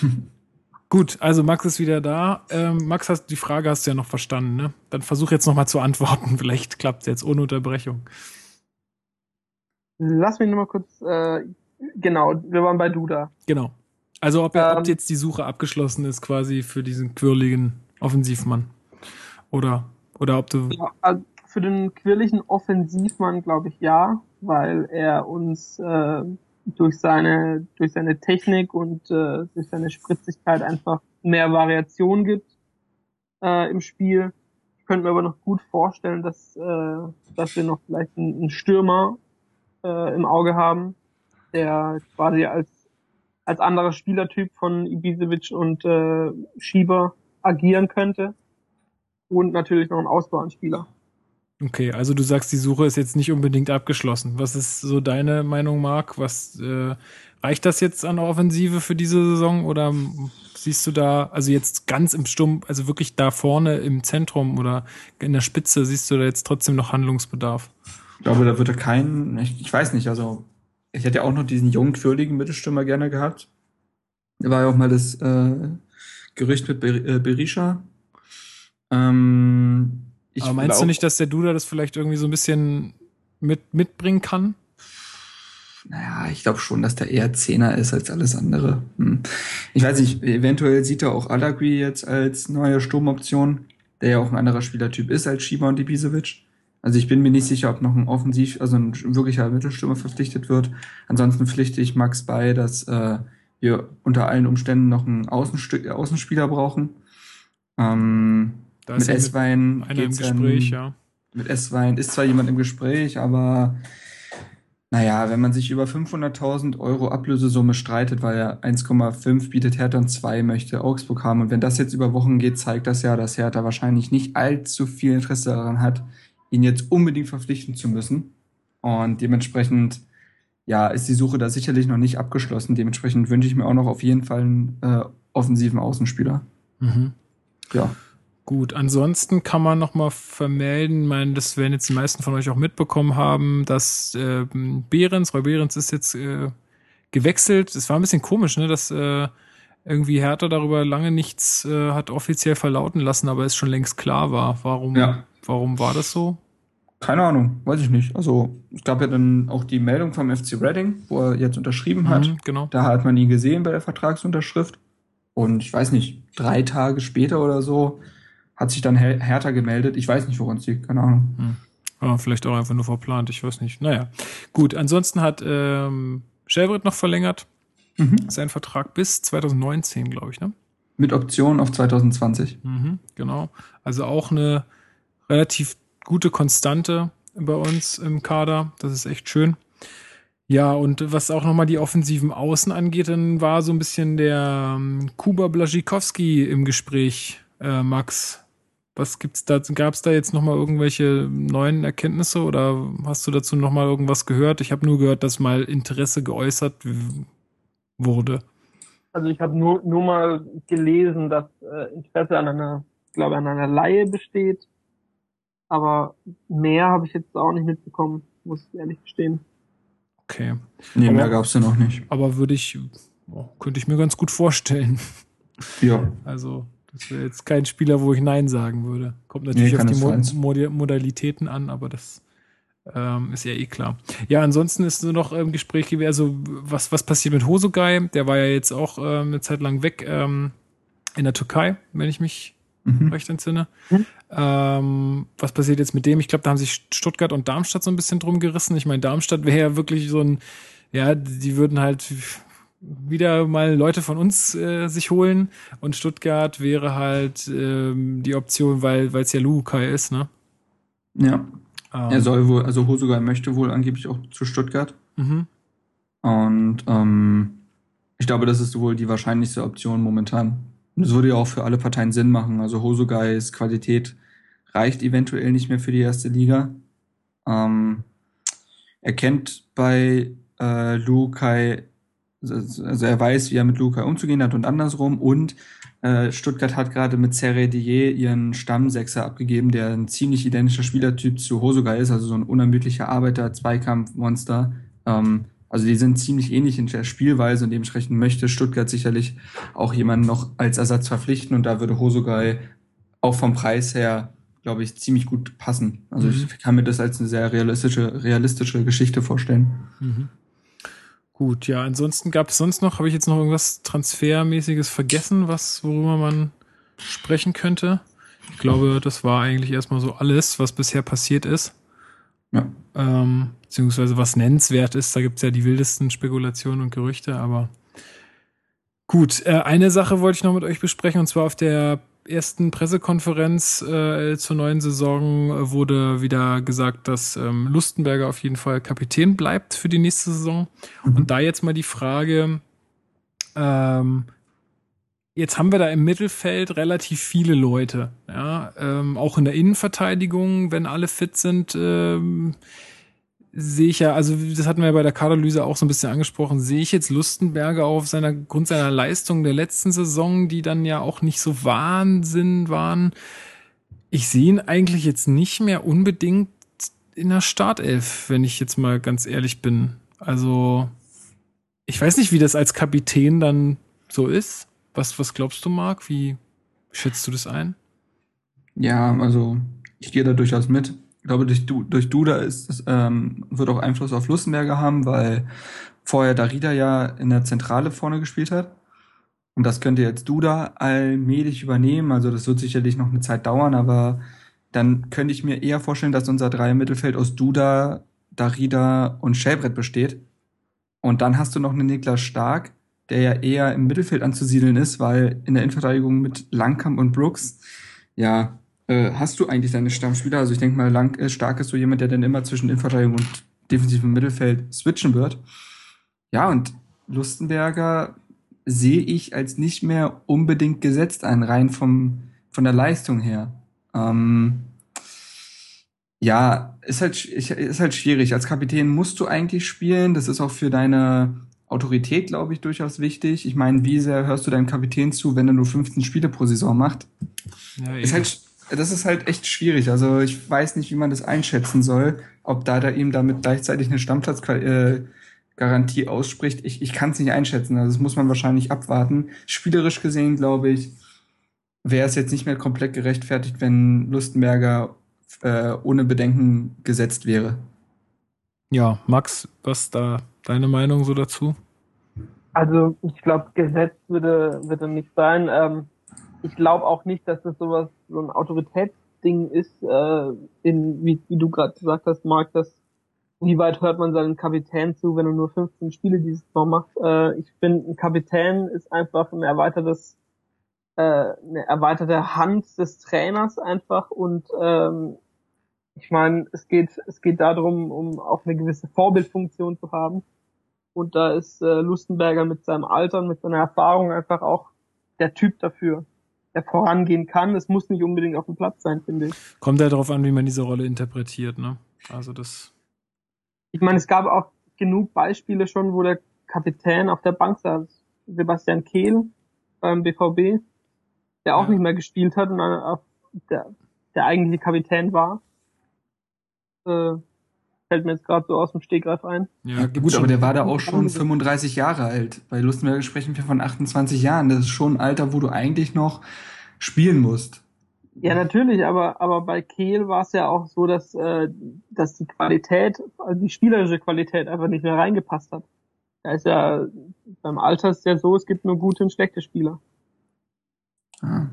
[SPEAKER 1] gut, also Max ist wieder da. Ähm, Max, hast, die Frage hast du ja noch verstanden, ne? Dann versuch jetzt noch mal zu antworten. Vielleicht klappt es jetzt ohne Unterbrechung.
[SPEAKER 4] Lass mich nur mal kurz äh,
[SPEAKER 3] Genau, wir waren bei Duda.
[SPEAKER 1] Genau. Also ob, ähm, ob jetzt die Suche abgeschlossen ist quasi für diesen quirligen Offensivmann. Oder, oder ob du.
[SPEAKER 3] Ja, also für den quirligen Offensivmann glaube ich ja, weil er uns äh, durch seine durch seine Technik und äh, durch seine Spritzigkeit einfach mehr Variation gibt äh, im Spiel. Ich könnte mir aber noch gut vorstellen, dass äh, dass wir noch vielleicht einen, einen Stürmer äh, im Auge haben, der quasi als als anderer Spielertyp von Ibisevic und äh, Schieber agieren könnte. Und natürlich noch ein Ausbauspieler.
[SPEAKER 1] Okay, also du sagst, die Suche ist jetzt nicht unbedingt abgeschlossen. Was ist so deine Meinung, Marc? Was äh, reicht das jetzt an Offensive für diese Saison oder siehst du da, also jetzt ganz im Sturm, also wirklich da vorne im Zentrum oder in der Spitze, siehst du da jetzt trotzdem noch Handlungsbedarf?
[SPEAKER 2] Ich glaube, da wird er kein, ich, ich weiß nicht, also ich hätte ja auch noch diesen jungen, quirligen Mittelstürmer gerne gehabt. Da war ja auch mal das äh, Gerücht mit Ber äh, Berisha.
[SPEAKER 1] Ähm, Aber meinst du nicht, dass der Duda das vielleicht irgendwie so ein bisschen mit, mitbringen kann?
[SPEAKER 2] Naja, ich glaube schon, dass der eher Zehner ist als alles andere. Hm. Ich weiß nicht, eventuell sieht er auch Alagui jetzt als neue Sturmoption, der ja auch ein anderer Spielertyp ist als Schieber und Ibisevic. Also ich bin mir nicht sicher, ob noch ein Offensiv, also ein wirklicher Mittelstürmer verpflichtet wird. Ansonsten pflichte ich Max bei, dass äh, wir unter allen Umständen noch einen Außenst Außenspieler brauchen. Ähm, mit S-Wein
[SPEAKER 1] im Gespräch, ja.
[SPEAKER 2] Mit S-Wein ist zwar jemand im Gespräch, aber naja, wenn man sich über 500.000 Euro Ablösesumme streitet, weil er 1,5 bietet Hertha und 2 möchte Augsburg haben und wenn das jetzt über Wochen geht, zeigt das ja, dass Hertha wahrscheinlich nicht allzu viel Interesse daran hat, ihn jetzt unbedingt verpflichten zu müssen. Und dementsprechend, ja, ist die Suche da sicherlich noch nicht abgeschlossen. Dementsprechend wünsche ich mir auch noch auf jeden Fall einen äh, offensiven Außenspieler.
[SPEAKER 1] Mhm. Ja. Gut, ansonsten kann man noch mal vermelden, ich meine, das werden jetzt die meisten von euch auch mitbekommen haben, dass äh, Behrens, Roy Behrens ist jetzt äh, gewechselt. Es war ein bisschen komisch, ne, dass äh, irgendwie Hertha darüber lange nichts äh, hat offiziell verlauten lassen, aber es schon längst klar war. Warum, ja. warum war das so?
[SPEAKER 2] Keine Ahnung, weiß ich nicht. Also es gab ja dann auch die Meldung vom FC Reading, wo er jetzt unterschrieben hat. Mhm,
[SPEAKER 1] genau.
[SPEAKER 2] Da hat man ihn gesehen bei der Vertragsunterschrift. Und ich weiß nicht, drei Tage später oder so hat sich dann Her Hertha gemeldet. Ich weiß nicht, woran es liegt, keine Ahnung.
[SPEAKER 1] Mhm. Ja, vielleicht auch einfach nur verplant, ich weiß nicht. Naja, gut. Ansonsten hat ähm, Shelbert noch verlängert. Mhm. Sein Vertrag bis 2019, glaube ich, ne?
[SPEAKER 2] Mit Option auf 2020.
[SPEAKER 1] Mhm, genau. Also auch eine relativ gute Konstante bei uns im Kader. Das ist echt schön. Ja, und was auch nochmal die offensiven Außen angeht, dann war so ein bisschen der ähm, Kuba Blaschikowski im Gespräch, äh, Max. Was gibt's da? Gab es da jetzt nochmal irgendwelche neuen Erkenntnisse oder hast du dazu nochmal irgendwas gehört? Ich habe nur gehört, dass mal Interesse geäußert wurde.
[SPEAKER 3] Also ich habe nur, nur mal gelesen, dass äh, Interesse an einer, glaube an einer Laie besteht. Aber mehr habe ich jetzt auch nicht mitbekommen, muss ich ehrlich gestehen.
[SPEAKER 1] Okay.
[SPEAKER 2] Nee, aber, mehr gab's ja noch nicht.
[SPEAKER 1] Aber würde ich, könnte ich mir ganz gut vorstellen.
[SPEAKER 2] Ja.
[SPEAKER 1] Also, das wäre jetzt kein Spieler, wo ich Nein sagen würde. Kommt natürlich nee, auf die Mod Modalitäten an, aber das ähm, ist ja eh klar. Ja, ansonsten ist nur noch im Gespräch gewesen, also was, was passiert mit Hosogai? Der war ja jetzt auch ähm, eine Zeit lang weg ähm, in der Türkei, wenn ich mich mhm. recht entsinne. Mhm. Ähm, was passiert jetzt mit dem? Ich glaube, da haben sich Stuttgart und Darmstadt so ein bisschen drum gerissen. Ich meine, Darmstadt wäre ja wirklich so ein, ja, die würden halt wieder mal Leute von uns äh, sich holen und Stuttgart wäre halt ähm, die Option, weil es ja Lukai ist, ne?
[SPEAKER 2] Ja. Ähm, er soll wohl, also Hosogai möchte wohl angeblich auch zu Stuttgart.
[SPEAKER 1] Mhm.
[SPEAKER 2] Und ähm, ich glaube, das ist wohl die wahrscheinlichste Option momentan. Und es würde ja auch für alle Parteien Sinn machen. Also Hosogais Qualität reicht eventuell nicht mehr für die erste Liga. Ähm, er kennt bei äh, Lukai, also er weiß, wie er mit Lukai umzugehen hat und andersrum. Und äh, Stuttgart hat gerade mit Serre Dier ihren Stammsechser abgegeben, der ein ziemlich identischer Spielertyp zu Hosogai ist, also so ein unermüdlicher Arbeiter, Zweikampfmonster. Ähm, also die sind ziemlich ähnlich in der Spielweise und dementsprechend möchte Stuttgart sicherlich auch jemanden noch als Ersatz verpflichten und da würde Hosogai auch vom Preis her, glaube ich, ziemlich gut passen. Also mhm. ich kann mir das als eine sehr realistische, realistische Geschichte vorstellen.
[SPEAKER 1] Mhm. Gut, ja, ansonsten gab es sonst noch, habe ich jetzt noch irgendwas Transfermäßiges vergessen, was, worüber man sprechen könnte? Ich glaube, das war eigentlich erstmal so alles, was bisher passiert ist. Ja. Ähm, beziehungsweise was nennenswert ist. Da gibt es ja die wildesten Spekulationen und Gerüchte, aber gut. Äh, eine Sache wollte ich noch mit euch besprechen, und zwar auf der ersten Pressekonferenz äh, zur neuen Saison wurde wieder gesagt, dass ähm, Lustenberger auf jeden Fall Kapitän bleibt für die nächste Saison. Mhm. Und da jetzt mal die Frage, ähm, jetzt haben wir da im Mittelfeld relativ viele Leute, ja, ähm, auch in der Innenverteidigung, wenn alle fit sind, ähm, sehe ich ja, also das hatten wir ja bei der Kaderlyse auch so ein bisschen angesprochen, sehe ich jetzt Lustenberger auf seiner Grund seiner Leistung der letzten Saison, die dann ja auch nicht so Wahnsinn waren. Ich sehe ihn eigentlich jetzt nicht mehr unbedingt in der Startelf, wenn ich jetzt mal ganz ehrlich bin. Also ich weiß nicht, wie das als Kapitän dann so ist. Was, was glaubst du, Marc? Wie schätzt du das ein?
[SPEAKER 2] Ja, also ich gehe da durchaus mit ich glaube, durch, durch Duda ist, es, ähm, wird auch Einfluss auf Lustenberger haben, weil vorher Darida ja in der Zentrale vorne gespielt hat. Und das könnte jetzt Duda allmählich übernehmen. Also das wird sicherlich noch eine Zeit dauern, aber dann könnte ich mir eher vorstellen, dass unser Dreier Mittelfeld aus Duda, Darida und Schellbrett besteht. Und dann hast du noch einen Niklas Stark, der ja eher im Mittelfeld anzusiedeln ist, weil in der Innenverteidigung mit Langkamp und Brooks, ja, äh, hast du eigentlich deine Stammspieler? Also ich denke mal, lang, äh, stark ist so jemand, der dann immer zwischen Innenverteidigung und defensivem Mittelfeld switchen wird. Ja, und Lustenberger sehe ich als nicht mehr unbedingt gesetzt ein, rein vom, von der Leistung her. Ähm, ja, ist halt, ist halt schwierig. Als Kapitän musst du eigentlich spielen. Das ist auch für deine Autorität, glaube ich, durchaus wichtig. Ich meine, wie sehr hörst du deinem Kapitän zu, wenn er nur 15 Spiele pro Saison macht? Ja, ist halt, das ist halt echt schwierig. Also ich weiß nicht, wie man das einschätzen soll, ob da da ihm damit gleichzeitig eine Stammplatzgarantie äh, ausspricht. Ich, ich kann es nicht einschätzen. Also das muss man wahrscheinlich abwarten. Spielerisch gesehen, glaube ich, wäre es jetzt nicht mehr komplett gerechtfertigt, wenn Lustenberger äh, ohne Bedenken gesetzt wäre.
[SPEAKER 1] Ja, Max, was da deine Meinung so dazu?
[SPEAKER 3] Also ich glaube, gesetzt würde, würde nicht sein. Ähm, ich glaube auch nicht, dass das sowas so ein Autoritätsding ist, äh, in, wie, wie du gerade gesagt hast, Marc, dass wie weit hört man seinen Kapitän zu, wenn er nur 15 Spiele dieses Mal macht. Äh, ich finde, ein Kapitän ist einfach ein erweitertes, äh, eine erweiterte Hand des Trainers einfach und ähm, ich meine, es geht, es geht darum, um auch eine gewisse Vorbildfunktion zu haben. Und da ist äh, Lustenberger mit seinem Alter und mit seiner Erfahrung einfach auch der Typ dafür vorangehen kann. Es muss nicht unbedingt auf dem Platz sein, finde ich.
[SPEAKER 1] Kommt ja darauf an, wie man diese Rolle interpretiert, ne? Also das.
[SPEAKER 3] Ich meine, es gab auch genug Beispiele schon, wo der Kapitän auf der Bank saß. Sebastian Kehl beim BVB, der auch ja. nicht mehr gespielt hat und der, der eigentliche Kapitän war. Äh, fällt mir jetzt gerade so aus dem Stegreif ein.
[SPEAKER 2] Ja, gut, aber der war da auch schon 35 Jahre alt. Bei Lustenberger sprechen wir von 28 Jahren. Das ist schon ein Alter, wo du eigentlich noch spielen musst.
[SPEAKER 3] Ja, natürlich, aber, aber bei Kehl war es ja auch so, dass, äh, dass die Qualität, also die spielerische Qualität einfach nicht mehr reingepasst hat. Da ist ja, beim Alter ist ja so, es gibt nur gute und schlechte Spieler.
[SPEAKER 1] Ah.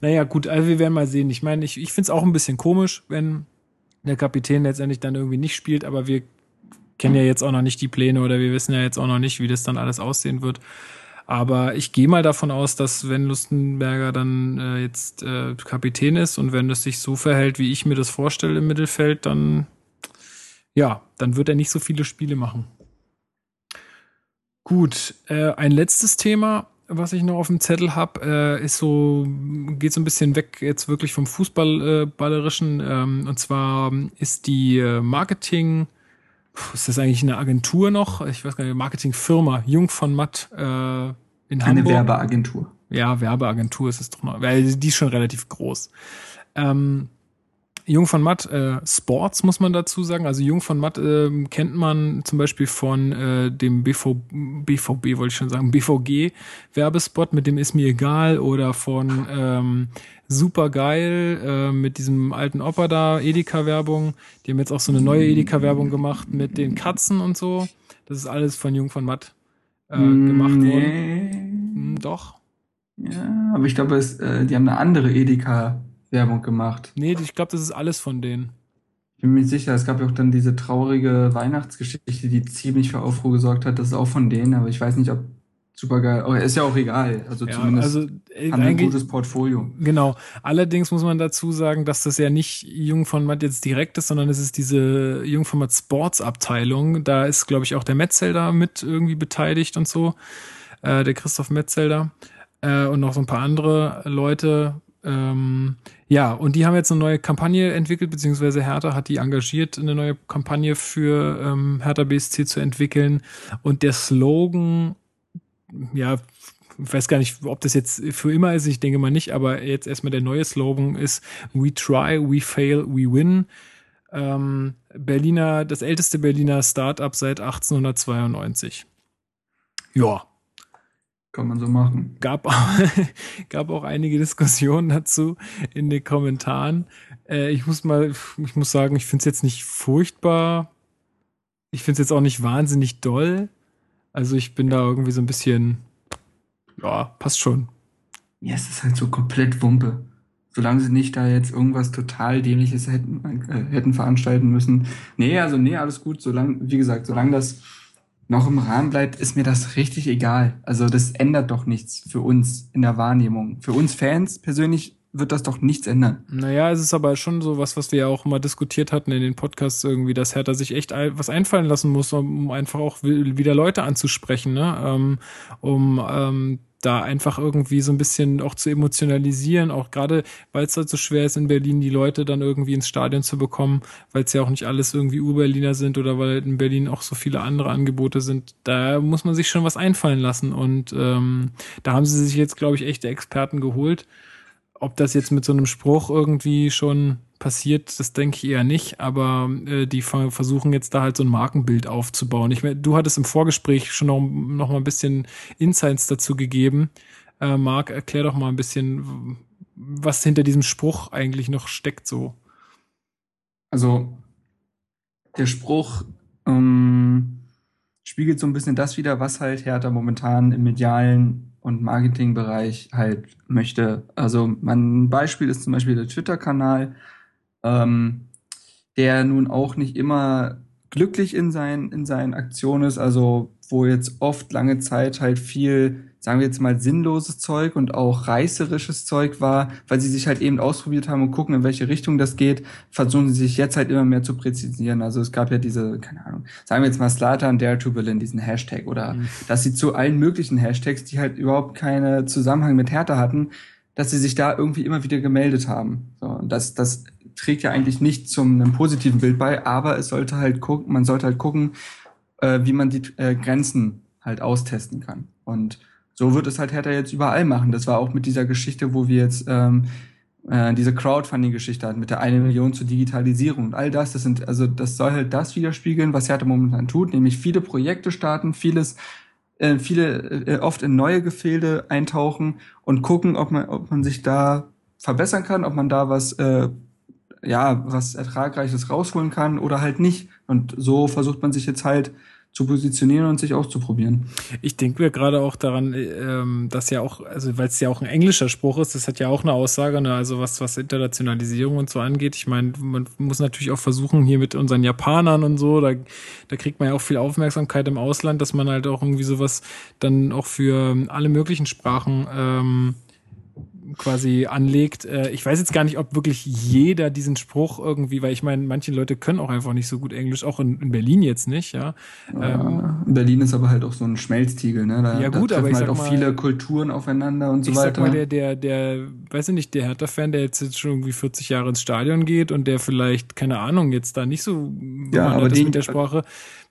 [SPEAKER 1] Naja, gut, also wir werden mal sehen. Ich meine, ich, ich finde es auch ein bisschen komisch, wenn der Kapitän letztendlich dann irgendwie nicht spielt, aber wir kennen ja jetzt auch noch nicht die Pläne oder wir wissen ja jetzt auch noch nicht, wie das dann alles aussehen wird. Aber ich gehe mal davon aus, dass wenn Lustenberger dann äh, jetzt äh, Kapitän ist und wenn es sich so verhält, wie ich mir das vorstelle im Mittelfeld, dann ja, dann wird er nicht so viele Spiele machen. Gut, äh, ein letztes Thema was ich noch auf dem Zettel habe, äh, ist so, geht so ein bisschen weg jetzt wirklich vom Fußballballerischen. Äh, ähm, und zwar ist die äh, Marketing, ist das eigentlich eine Agentur noch? Ich weiß gar nicht, Marketingfirma, Jung von Matt äh, in
[SPEAKER 2] eine Hamburg. Eine Werbeagentur.
[SPEAKER 1] Ja, Werbeagentur ist es doch noch, weil die ist schon relativ groß. Ähm, Jung von Matt äh, Sports muss man dazu sagen. Also Jung von Matt äh, kennt man zum Beispiel von äh, dem BV, BVB, wollte ich schon sagen, BVG Werbespot mit dem ist mir egal oder von ähm, super geil äh, mit diesem alten Opa da Edeka Werbung. Die haben jetzt auch so eine neue Edeka Werbung gemacht mit den Katzen und so. Das ist alles von Jung von Matt äh, gemacht
[SPEAKER 2] nee.
[SPEAKER 1] worden. Hm, doch.
[SPEAKER 2] Ja, aber ich glaube, es, äh, die haben eine andere Edeka-Werbung gemacht.
[SPEAKER 1] Nee, ich glaube, das ist alles von denen.
[SPEAKER 2] Ich bin mir sicher, es gab ja auch dann diese traurige Weihnachtsgeschichte, die ziemlich für Aufruhr gesorgt hat. Das ist auch von denen, aber ich weiß nicht, ob super geil. Oh, ist ja auch egal. Also
[SPEAKER 1] Ja,
[SPEAKER 2] zumindest
[SPEAKER 1] also äh,
[SPEAKER 2] haben ein gutes Portfolio.
[SPEAKER 1] Genau. Allerdings muss man dazu sagen, dass das ja nicht Jung von Matt jetzt direkt ist, sondern es ist diese Jung von Matt Sports Abteilung. Da ist, glaube ich, auch der Metzelder mit irgendwie beteiligt und so. Äh, der Christoph Metzelder. Äh, und noch so ein paar andere Leute. Ähm, ja, und die haben jetzt eine neue Kampagne entwickelt, beziehungsweise Hertha hat die engagiert, eine neue Kampagne für ähm, Hertha BSC zu entwickeln. Und der Slogan, ja, ich weiß gar nicht, ob das jetzt für immer ist, ich denke mal nicht, aber jetzt erstmal der neue Slogan ist We try, we fail, we win. Ähm, Berliner, das älteste Berliner Startup seit 1892. Ja,
[SPEAKER 2] Kann man so machen.
[SPEAKER 1] gab auch, gab auch einige Diskussionen dazu in den Kommentaren. Äh, ich muss mal, ich muss sagen, ich finde es jetzt nicht furchtbar. Ich finde es jetzt auch nicht wahnsinnig doll. Also ich bin da irgendwie so ein bisschen, ja, passt schon.
[SPEAKER 2] Ja, es ist halt so komplett Wumpe. Solange sie nicht da jetzt irgendwas total Dämliches hätten, äh, hätten veranstalten müssen. Nee, also nee, alles gut. Solange, wie gesagt, solange das noch im Rahmen bleibt, ist mir das richtig egal. Also das ändert doch nichts für uns in der Wahrnehmung. Für uns Fans persönlich wird das doch nichts ändern.
[SPEAKER 1] Naja, es ist aber schon so was, was wir ja auch mal diskutiert hatten in den Podcasts irgendwie, dass Hertha sich echt was einfallen lassen muss, um einfach auch wi- wieder Leute anzusprechen, ne? Ähm, um ähm, da einfach irgendwie so ein bisschen auch zu emotionalisieren, auch gerade, weil es halt so schwer ist in Berlin, die Leute dann irgendwie ins Stadion zu bekommen, weil es ja auch nicht alles irgendwie Ur-Berliner sind oder weil in Berlin auch so viele andere Angebote sind. Da muss man sich schon was einfallen lassen und ähm, da haben sie sich jetzt, glaube ich, echte Experten geholt. Ob das jetzt mit so einem Spruch irgendwie schon passiert, das denke ich eher nicht, aber äh, die ver- versuchen jetzt da halt so ein Markenbild aufzubauen. Ich mein, du hattest im Vorgespräch schon noch, noch mal ein bisschen Insights dazu gegeben. Äh, Marc, erklär doch mal ein bisschen, was hinter diesem Spruch eigentlich noch steckt so.
[SPEAKER 2] Also der Spruch ähm, spiegelt so ein bisschen das wider, was halt Hertha momentan im medialen und Marketingbereich halt möchte. Also mein Beispiel ist zum Beispiel der Twitter-Kanal, ähm, der nun auch nicht immer glücklich in, sein, in seinen Aktionen ist, also wo jetzt oft lange Zeit halt viel, sagen wir jetzt mal, sinnloses Zeug und auch reißerisches Zeug war, weil sie sich halt eben ausprobiert haben und gucken, in welche Richtung das geht, versuchen sie sich jetzt halt immer mehr zu präzisieren. Also es gab ja diese, keine Ahnung, sagen wir jetzt mal Slatan Dare to Berlin, diesen Hashtag oder dass sie zu allen möglichen Hashtags, die halt überhaupt keine Zusammenhang mit Hertha hatten, dass sie sich da irgendwie immer wieder gemeldet haben. So, und das, das trägt ja eigentlich nicht zum einem positiven Bild bei, aber es sollte halt gucken, man sollte halt gucken, äh, wie man die äh, Grenzen halt austesten kann. Und so wird es halt Hertha jetzt überall machen. Das war auch mit dieser Geschichte, wo wir jetzt ähm, äh, diese Crowdfunding-Geschichte hatten, mit der eine Million zur Digitalisierung und all das. Das sind, also das soll halt das widerspiegeln, was Hertha momentan tut, nämlich viele Projekte starten, vieles äh, viele äh, oft in neue Gefilde eintauchen und gucken, ob man, ob man sich da verbessern kann, ob man da was, äh, ja, was Ertragreiches rausholen kann oder halt nicht. Und so versucht man sich jetzt halt zu positionieren und sich auszuprobieren.
[SPEAKER 1] Ich denke mir gerade auch daran, ähm, dass ja auch, also weil es ja auch ein englischer Spruch ist, das hat ja auch eine Aussage, ne? also was, was Internationalisierung und so angeht. Ich meine, man muss natürlich auch versuchen, hier mit unseren Japanern und so, da, da kriegt man ja auch viel Aufmerksamkeit im Ausland, dass man halt auch irgendwie sowas dann auch für alle möglichen Sprachen ähm, quasi anlegt. Äh, ich weiß jetzt gar nicht, ob wirklich jeder diesen Spruch irgendwie, weil ich meine, manche Leute können auch einfach nicht so gut Englisch, auch in, in Berlin jetzt nicht, ja. Ähm,
[SPEAKER 2] Äh, Berlin ist aber halt auch so ein Schmelztiegel, ne? Da,
[SPEAKER 1] Ja, gut,
[SPEAKER 2] da
[SPEAKER 1] aber
[SPEAKER 2] treffen
[SPEAKER 1] ich
[SPEAKER 2] halt auch
[SPEAKER 1] mal-
[SPEAKER 2] viele Kulturen aufeinander und so
[SPEAKER 1] ich
[SPEAKER 2] weiter.
[SPEAKER 1] sag mal, der, der, der, weiß ich nicht, der Hertha-Fan, der jetzt, jetzt schon irgendwie 40 Jahre ins Stadion geht und der vielleicht, keine Ahnung, jetzt da nicht so bewandert
[SPEAKER 2] aber den-
[SPEAKER 1] mit der Sprache,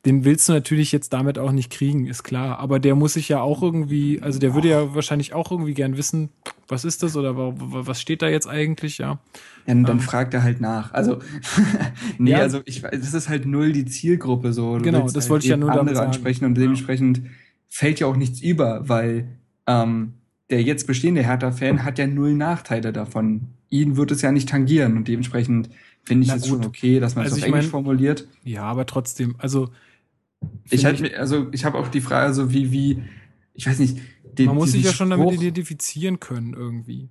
[SPEAKER 1] den willst du natürlich jetzt damit auch nicht kriegen, ist klar. Aber der muss sich ja auch irgendwie, also der würde ja wahrscheinlich auch irgendwie gern wissen, was ist das oder wa- wa- was steht da jetzt eigentlich, ja.
[SPEAKER 2] Dann, dann
[SPEAKER 1] Ähm.
[SPEAKER 2] fragt er halt nach. Also, nee,
[SPEAKER 1] Ja.
[SPEAKER 2] also ich weiß, das ist halt null die Zielgruppe so. Du
[SPEAKER 1] Genau, das
[SPEAKER 2] halt
[SPEAKER 1] wollte ich ja nur damit
[SPEAKER 2] andere
[SPEAKER 1] sagen.
[SPEAKER 2] ansprechen und
[SPEAKER 1] Ja.
[SPEAKER 2] dementsprechend fällt ja auch nichts über, weil ähm, der jetzt bestehende Hertha-Fan hat ja null Nachteile davon. Ihn wird es ja nicht tangieren und dementsprechend finde ich es
[SPEAKER 1] gut.
[SPEAKER 2] schon okay, dass man es
[SPEAKER 1] Also
[SPEAKER 2] auf Englisch
[SPEAKER 1] mein-
[SPEAKER 2] formuliert.
[SPEAKER 1] Ja, aber trotzdem, also
[SPEAKER 2] Ich halt, also ich habe auch die Frage, so wie, wie, ich weiß nicht,
[SPEAKER 1] den, man muss sich ja schon damit identifizieren können irgendwie.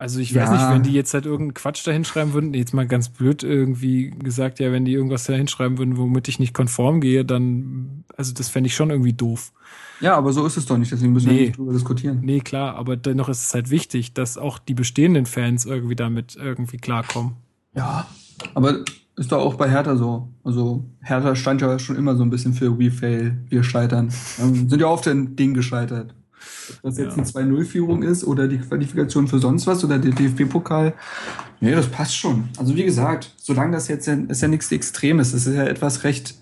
[SPEAKER 1] Also ich ja. weiß nicht, wenn die jetzt halt irgendeinen Quatsch da hinschreiben würden, jetzt mal ganz blöd irgendwie gesagt, ja, wenn die irgendwas da hinschreiben würden, womit ich nicht konform gehe, dann, also das fände ich schon irgendwie doof.
[SPEAKER 2] Ja, aber so ist es doch nicht, deswegen müssen nee. wir nicht drüber diskutieren.
[SPEAKER 1] Nee, klar, aber dennoch ist es halt wichtig, dass auch die bestehenden Fans irgendwie damit irgendwie klarkommen.
[SPEAKER 2] Ja, aber ist doch auch bei Hertha so. Also Hertha stand ja schon immer so ein bisschen für We Fail, wir scheitern. sind ja oft ein Ding gescheitert. Ob das jetzt ja. eine 2-0-Führung ist oder die Qualifikation für sonst was oder der DFB-Pokal. Nee, das passt schon. Also wie gesagt, solange das jetzt ist ja nichts Extremes, es ist ja etwas recht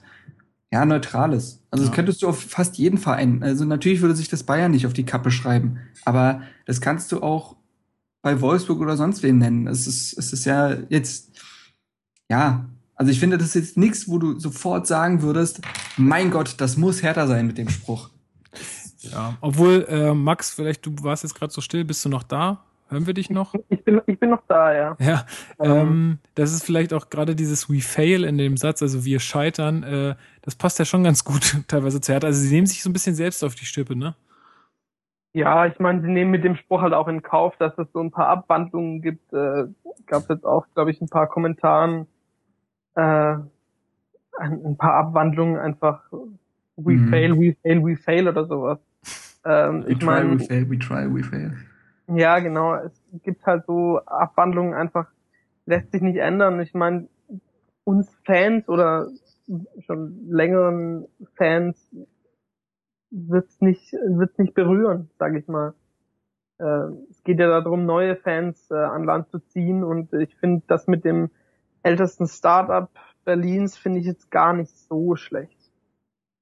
[SPEAKER 2] ja, Neutrales. Also ja. das könntest du auf fast jeden Verein. Also natürlich würde sich das Bayern nicht auf die Kappe schreiben, aber das kannst du auch bei Wolfsburg oder sonst wen nennen. Es ist, es ist ja jetzt, ja, also ich finde, das ist jetzt nichts, wo du sofort sagen würdest, mein Gott, das muss härter sein mit dem Spruch.
[SPEAKER 1] Ja, obwohl, äh, Max, vielleicht du warst jetzt gerade so still, bist du noch da? Hören wir dich noch?
[SPEAKER 3] Ich bin, ich bin noch da, ja.
[SPEAKER 1] Ja, ähm, ähm, das ist vielleicht auch gerade dieses We fail in dem Satz, also wir scheitern, äh, das passt ja schon ganz gut teilweise zu Hertha. Also sie nehmen sich so ein bisschen selbst auf die Stippe, ne?
[SPEAKER 3] Ja, ich meine, sie nehmen mit dem Spruch halt auch in Kauf, dass es so ein paar Abwandlungen gibt. Äh, Gab jetzt auch, glaube ich, ein paar Kommentaren, äh, ein, paar Abwandlungen einfach We mhm. fail, we fail, we fail oder sowas. Ähm, we ich try, mein, we fail, we try, we fail. Ja, genau. Es gibt halt so Abwandlungen einfach, lässt sich nicht ändern. Ich meine, uns Fans oder schon längeren Fans wird's nicht, wird's nicht berühren, sage ich mal. Äh, es geht ja darum, neue Fans äh, an Land zu ziehen und ich finde das mit dem ältesten Startup Berlins finde ich jetzt gar nicht so schlecht.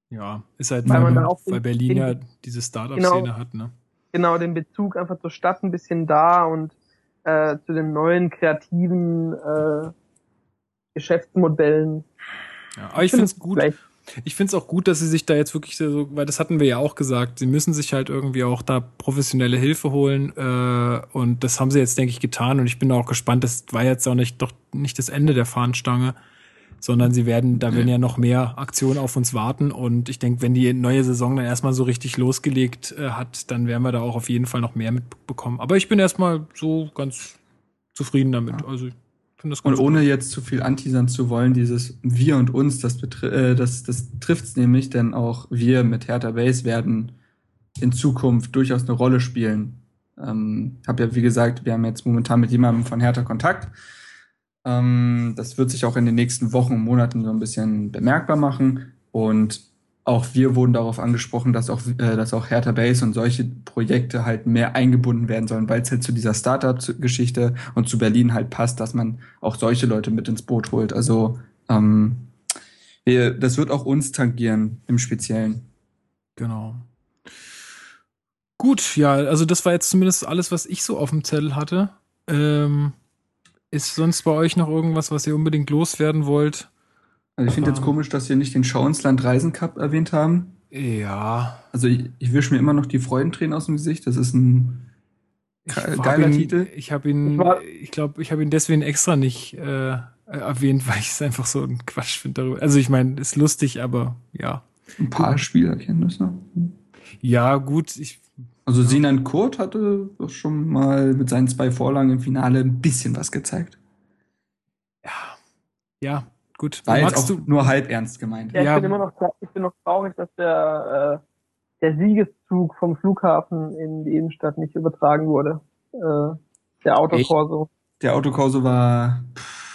[SPEAKER 1] Ja, ist halt, weil, weil, weil Berlin ja diese Startup-Szene genau, hat, ne?
[SPEAKER 3] Genau, den Bezug einfach zur Stadt ein bisschen da und äh, zu den neuen kreativen äh, Geschäftsmodellen.
[SPEAKER 1] Ja, aber ich, ich finde es gut. Ich finde es auch gut, dass sie sich da jetzt wirklich so, weil das hatten wir ja auch gesagt, sie müssen sich halt irgendwie auch da professionelle Hilfe holen äh, und das haben sie jetzt, denke ich, getan und ich bin auch gespannt, das war jetzt auch nicht doch nicht das Ende der Fahnenstange sondern sie werden, da werden ja noch mehr Aktionen auf uns warten und ich denke, wenn die neue Saison dann erstmal so richtig losgelegt äh, hat, dann werden wir da auch auf jeden Fall noch mehr mitbekommen. Aber ich bin erstmal so ganz zufrieden damit. Also
[SPEAKER 2] das und ohne jetzt zu viel anteasern zu wollen, dieses wir und uns, das, äh, das, das trifft's nämlich, denn auch wir mit Hertha Base werden in Zukunft durchaus eine Rolle spielen. Ähm, habe ja, wie gesagt, wir haben jetzt momentan mit jemandem von Hertha Kontakt ähm, das wird sich auch in den nächsten Wochen und Monaten so ein bisschen bemerkbar machen. Und auch wir wurden darauf angesprochen, dass auch, äh, dass auch Hertha Base und solche Projekte halt mehr eingebunden werden sollen, weil es halt zu dieser Startup-Geschichte und zu Berlin halt passt, dass man auch solche Leute mit ins Boot holt. Also ähm, wir, das wird auch uns tangieren im Speziellen.
[SPEAKER 1] Genau. Gut, ja, also das war jetzt zumindest alles, was ich so auf dem Zettel hatte. Ähm, ist sonst bei euch noch irgendwas, was ihr unbedingt loswerden wollt?
[SPEAKER 2] Also ich finde jetzt komisch, dass wir nicht den Schau ins Land Reisen Cup erwähnt haben.
[SPEAKER 1] Ja.
[SPEAKER 2] Also ich, ich wische mir immer noch die Freudentränen aus dem Gesicht. Das ist ein geiler
[SPEAKER 1] ihn,
[SPEAKER 2] Titel.
[SPEAKER 1] Ich habe ihn, ich glaube, ich habe ihn deswegen extra nicht äh, erwähnt, weil ich es einfach so ein Quatsch finde darüber. Also ich meine, ist lustig, aber ja.
[SPEAKER 2] Ein paar Spielerkenntnisse.
[SPEAKER 1] Ja, gut, ich
[SPEAKER 2] also ja. Sinan Kurt hatte schon mal mit seinen zwei Vorlagen im Finale ein bisschen was gezeigt.
[SPEAKER 1] Ja. Ja, gut.
[SPEAKER 2] War jetzt auch du? nur halb ernst gemeint.
[SPEAKER 3] Ja, ich, ja. Bin immer noch, ich bin noch traurig, dass der, äh, der Siegeszug vom Flughafen in die Innenstadt nicht übertragen wurde. Äh, der Autokorso.
[SPEAKER 2] Der Autokorso war.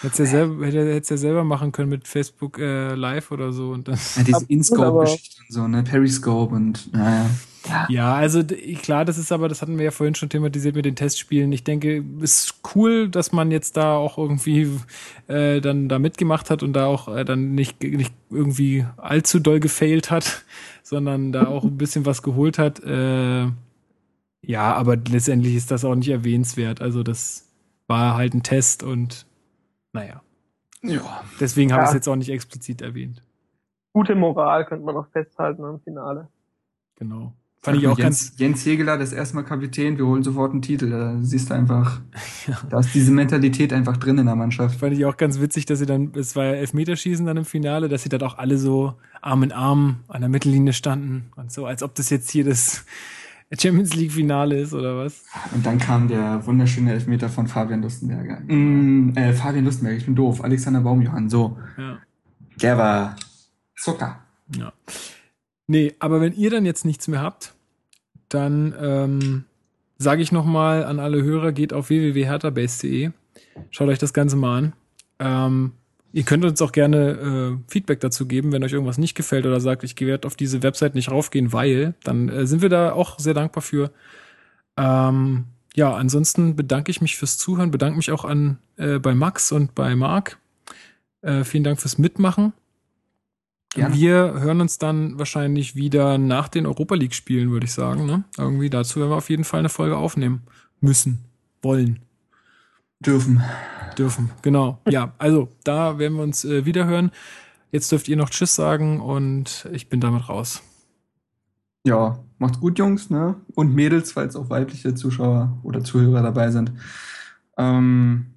[SPEAKER 1] Hättest ja selber, hätte ja selber machen können mit Facebook äh, Live oder so und dann.
[SPEAKER 2] Ja, diese InScope-Geschichte und so, ne? Periscope und naja.
[SPEAKER 1] Ja. ja, also klar, das ist aber, das hatten wir ja vorhin schon thematisiert mit den Testspielen. Ich denke, es ist cool, dass man jetzt da auch irgendwie äh, dann da mitgemacht hat und da auch äh, dann nicht, nicht irgendwie allzu doll gefailt hat, sondern da auch ein bisschen was geholt hat. Äh, ja, aber letztendlich ist das auch nicht erwähnenswert. Also das war halt ein Test und naja. Ja. Deswegen habe ich es jetzt auch nicht explizit erwähnt.
[SPEAKER 3] Gute Moral könnte man noch festhalten am Finale.
[SPEAKER 1] Genau. Fand ich auch
[SPEAKER 2] Jens,
[SPEAKER 1] ganz.
[SPEAKER 2] Jens Hegeler, das erste Mal Kapitän, wir holen sofort einen Titel. Da siehst du einfach, da ist diese Mentalität einfach drin in der Mannschaft.
[SPEAKER 1] Fand ich auch ganz witzig, dass sie dann, es war ja Elfmeterschießen dann im Finale, dass sie dann auch alle so Arm in Arm an der Mittellinie standen und so, als ob das jetzt hier das Champions League Finale ist oder was.
[SPEAKER 2] Und dann kam der wunderschöne Elfmeter von Fabian Lustenberger. Mm, äh, Fabian Lustenberger, ich bin doof. Alexander Baumjohann, so.
[SPEAKER 1] Ja.
[SPEAKER 2] Der war Zucker.
[SPEAKER 1] Ja. Nee, aber wenn ihr dann jetzt nichts mehr habt, dann ähm, sage ich nochmal an alle Hörer, geht auf www.herterbase.de, schaut euch das Ganze mal an. Ähm, ihr könnt uns auch gerne äh, Feedback dazu geben, wenn euch irgendwas nicht gefällt oder sagt, ich werde auf diese Website nicht raufgehen, weil, dann äh, sind wir da auch sehr dankbar für. Ähm, ja, ansonsten bedanke ich mich fürs Zuhören, bedanke mich auch an äh, bei Max und bei Marc. Äh, vielen Dank fürs Mitmachen.
[SPEAKER 2] Gerne.
[SPEAKER 1] Wir hören uns dann wahrscheinlich wieder nach den Europa League Spielen, würde ich sagen. Ne? Irgendwie dazu werden wir auf jeden Fall eine Folge aufnehmen müssen, wollen,
[SPEAKER 2] Dürfen.
[SPEAKER 1] dürfen. Genau. Ja, also da werden wir uns äh, wieder hören. Jetzt dürft ihr noch Tschüss sagen und ich bin damit raus.
[SPEAKER 2] Ja, macht's gut, Jungs, ne? Und Mädels, falls auch weibliche Zuschauer oder Zuhörer dabei sind. Ähm,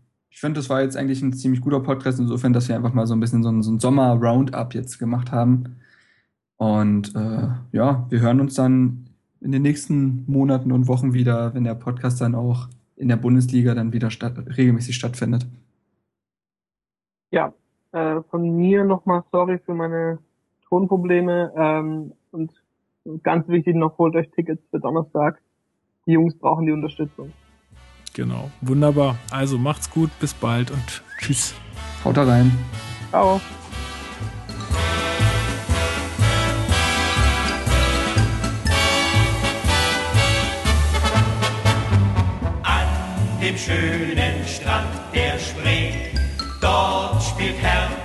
[SPEAKER 2] finde, das war jetzt eigentlich ein ziemlich guter Podcast, insofern, dass wir einfach mal so ein bisschen so ein, so ein Sommer-Roundup jetzt gemacht haben. Und äh, ja, wir hören uns dann in den nächsten Monaten und Wochen wieder, wenn der Podcast dann auch in der Bundesliga dann wieder statt, regelmäßig stattfindet.
[SPEAKER 3] Ja, äh, von mir nochmal sorry für meine Tonprobleme. Ähm, und ganz wichtig noch, holt euch Tickets für Donnerstag. Die Jungs brauchen die Unterstützung.
[SPEAKER 1] Genau. Wunderbar. Also macht's gut, bis bald und tschüss.
[SPEAKER 2] Haut da rein.
[SPEAKER 3] Ciao.
[SPEAKER 4] an dem schönen Strand der Spree. Dort spielt Hertha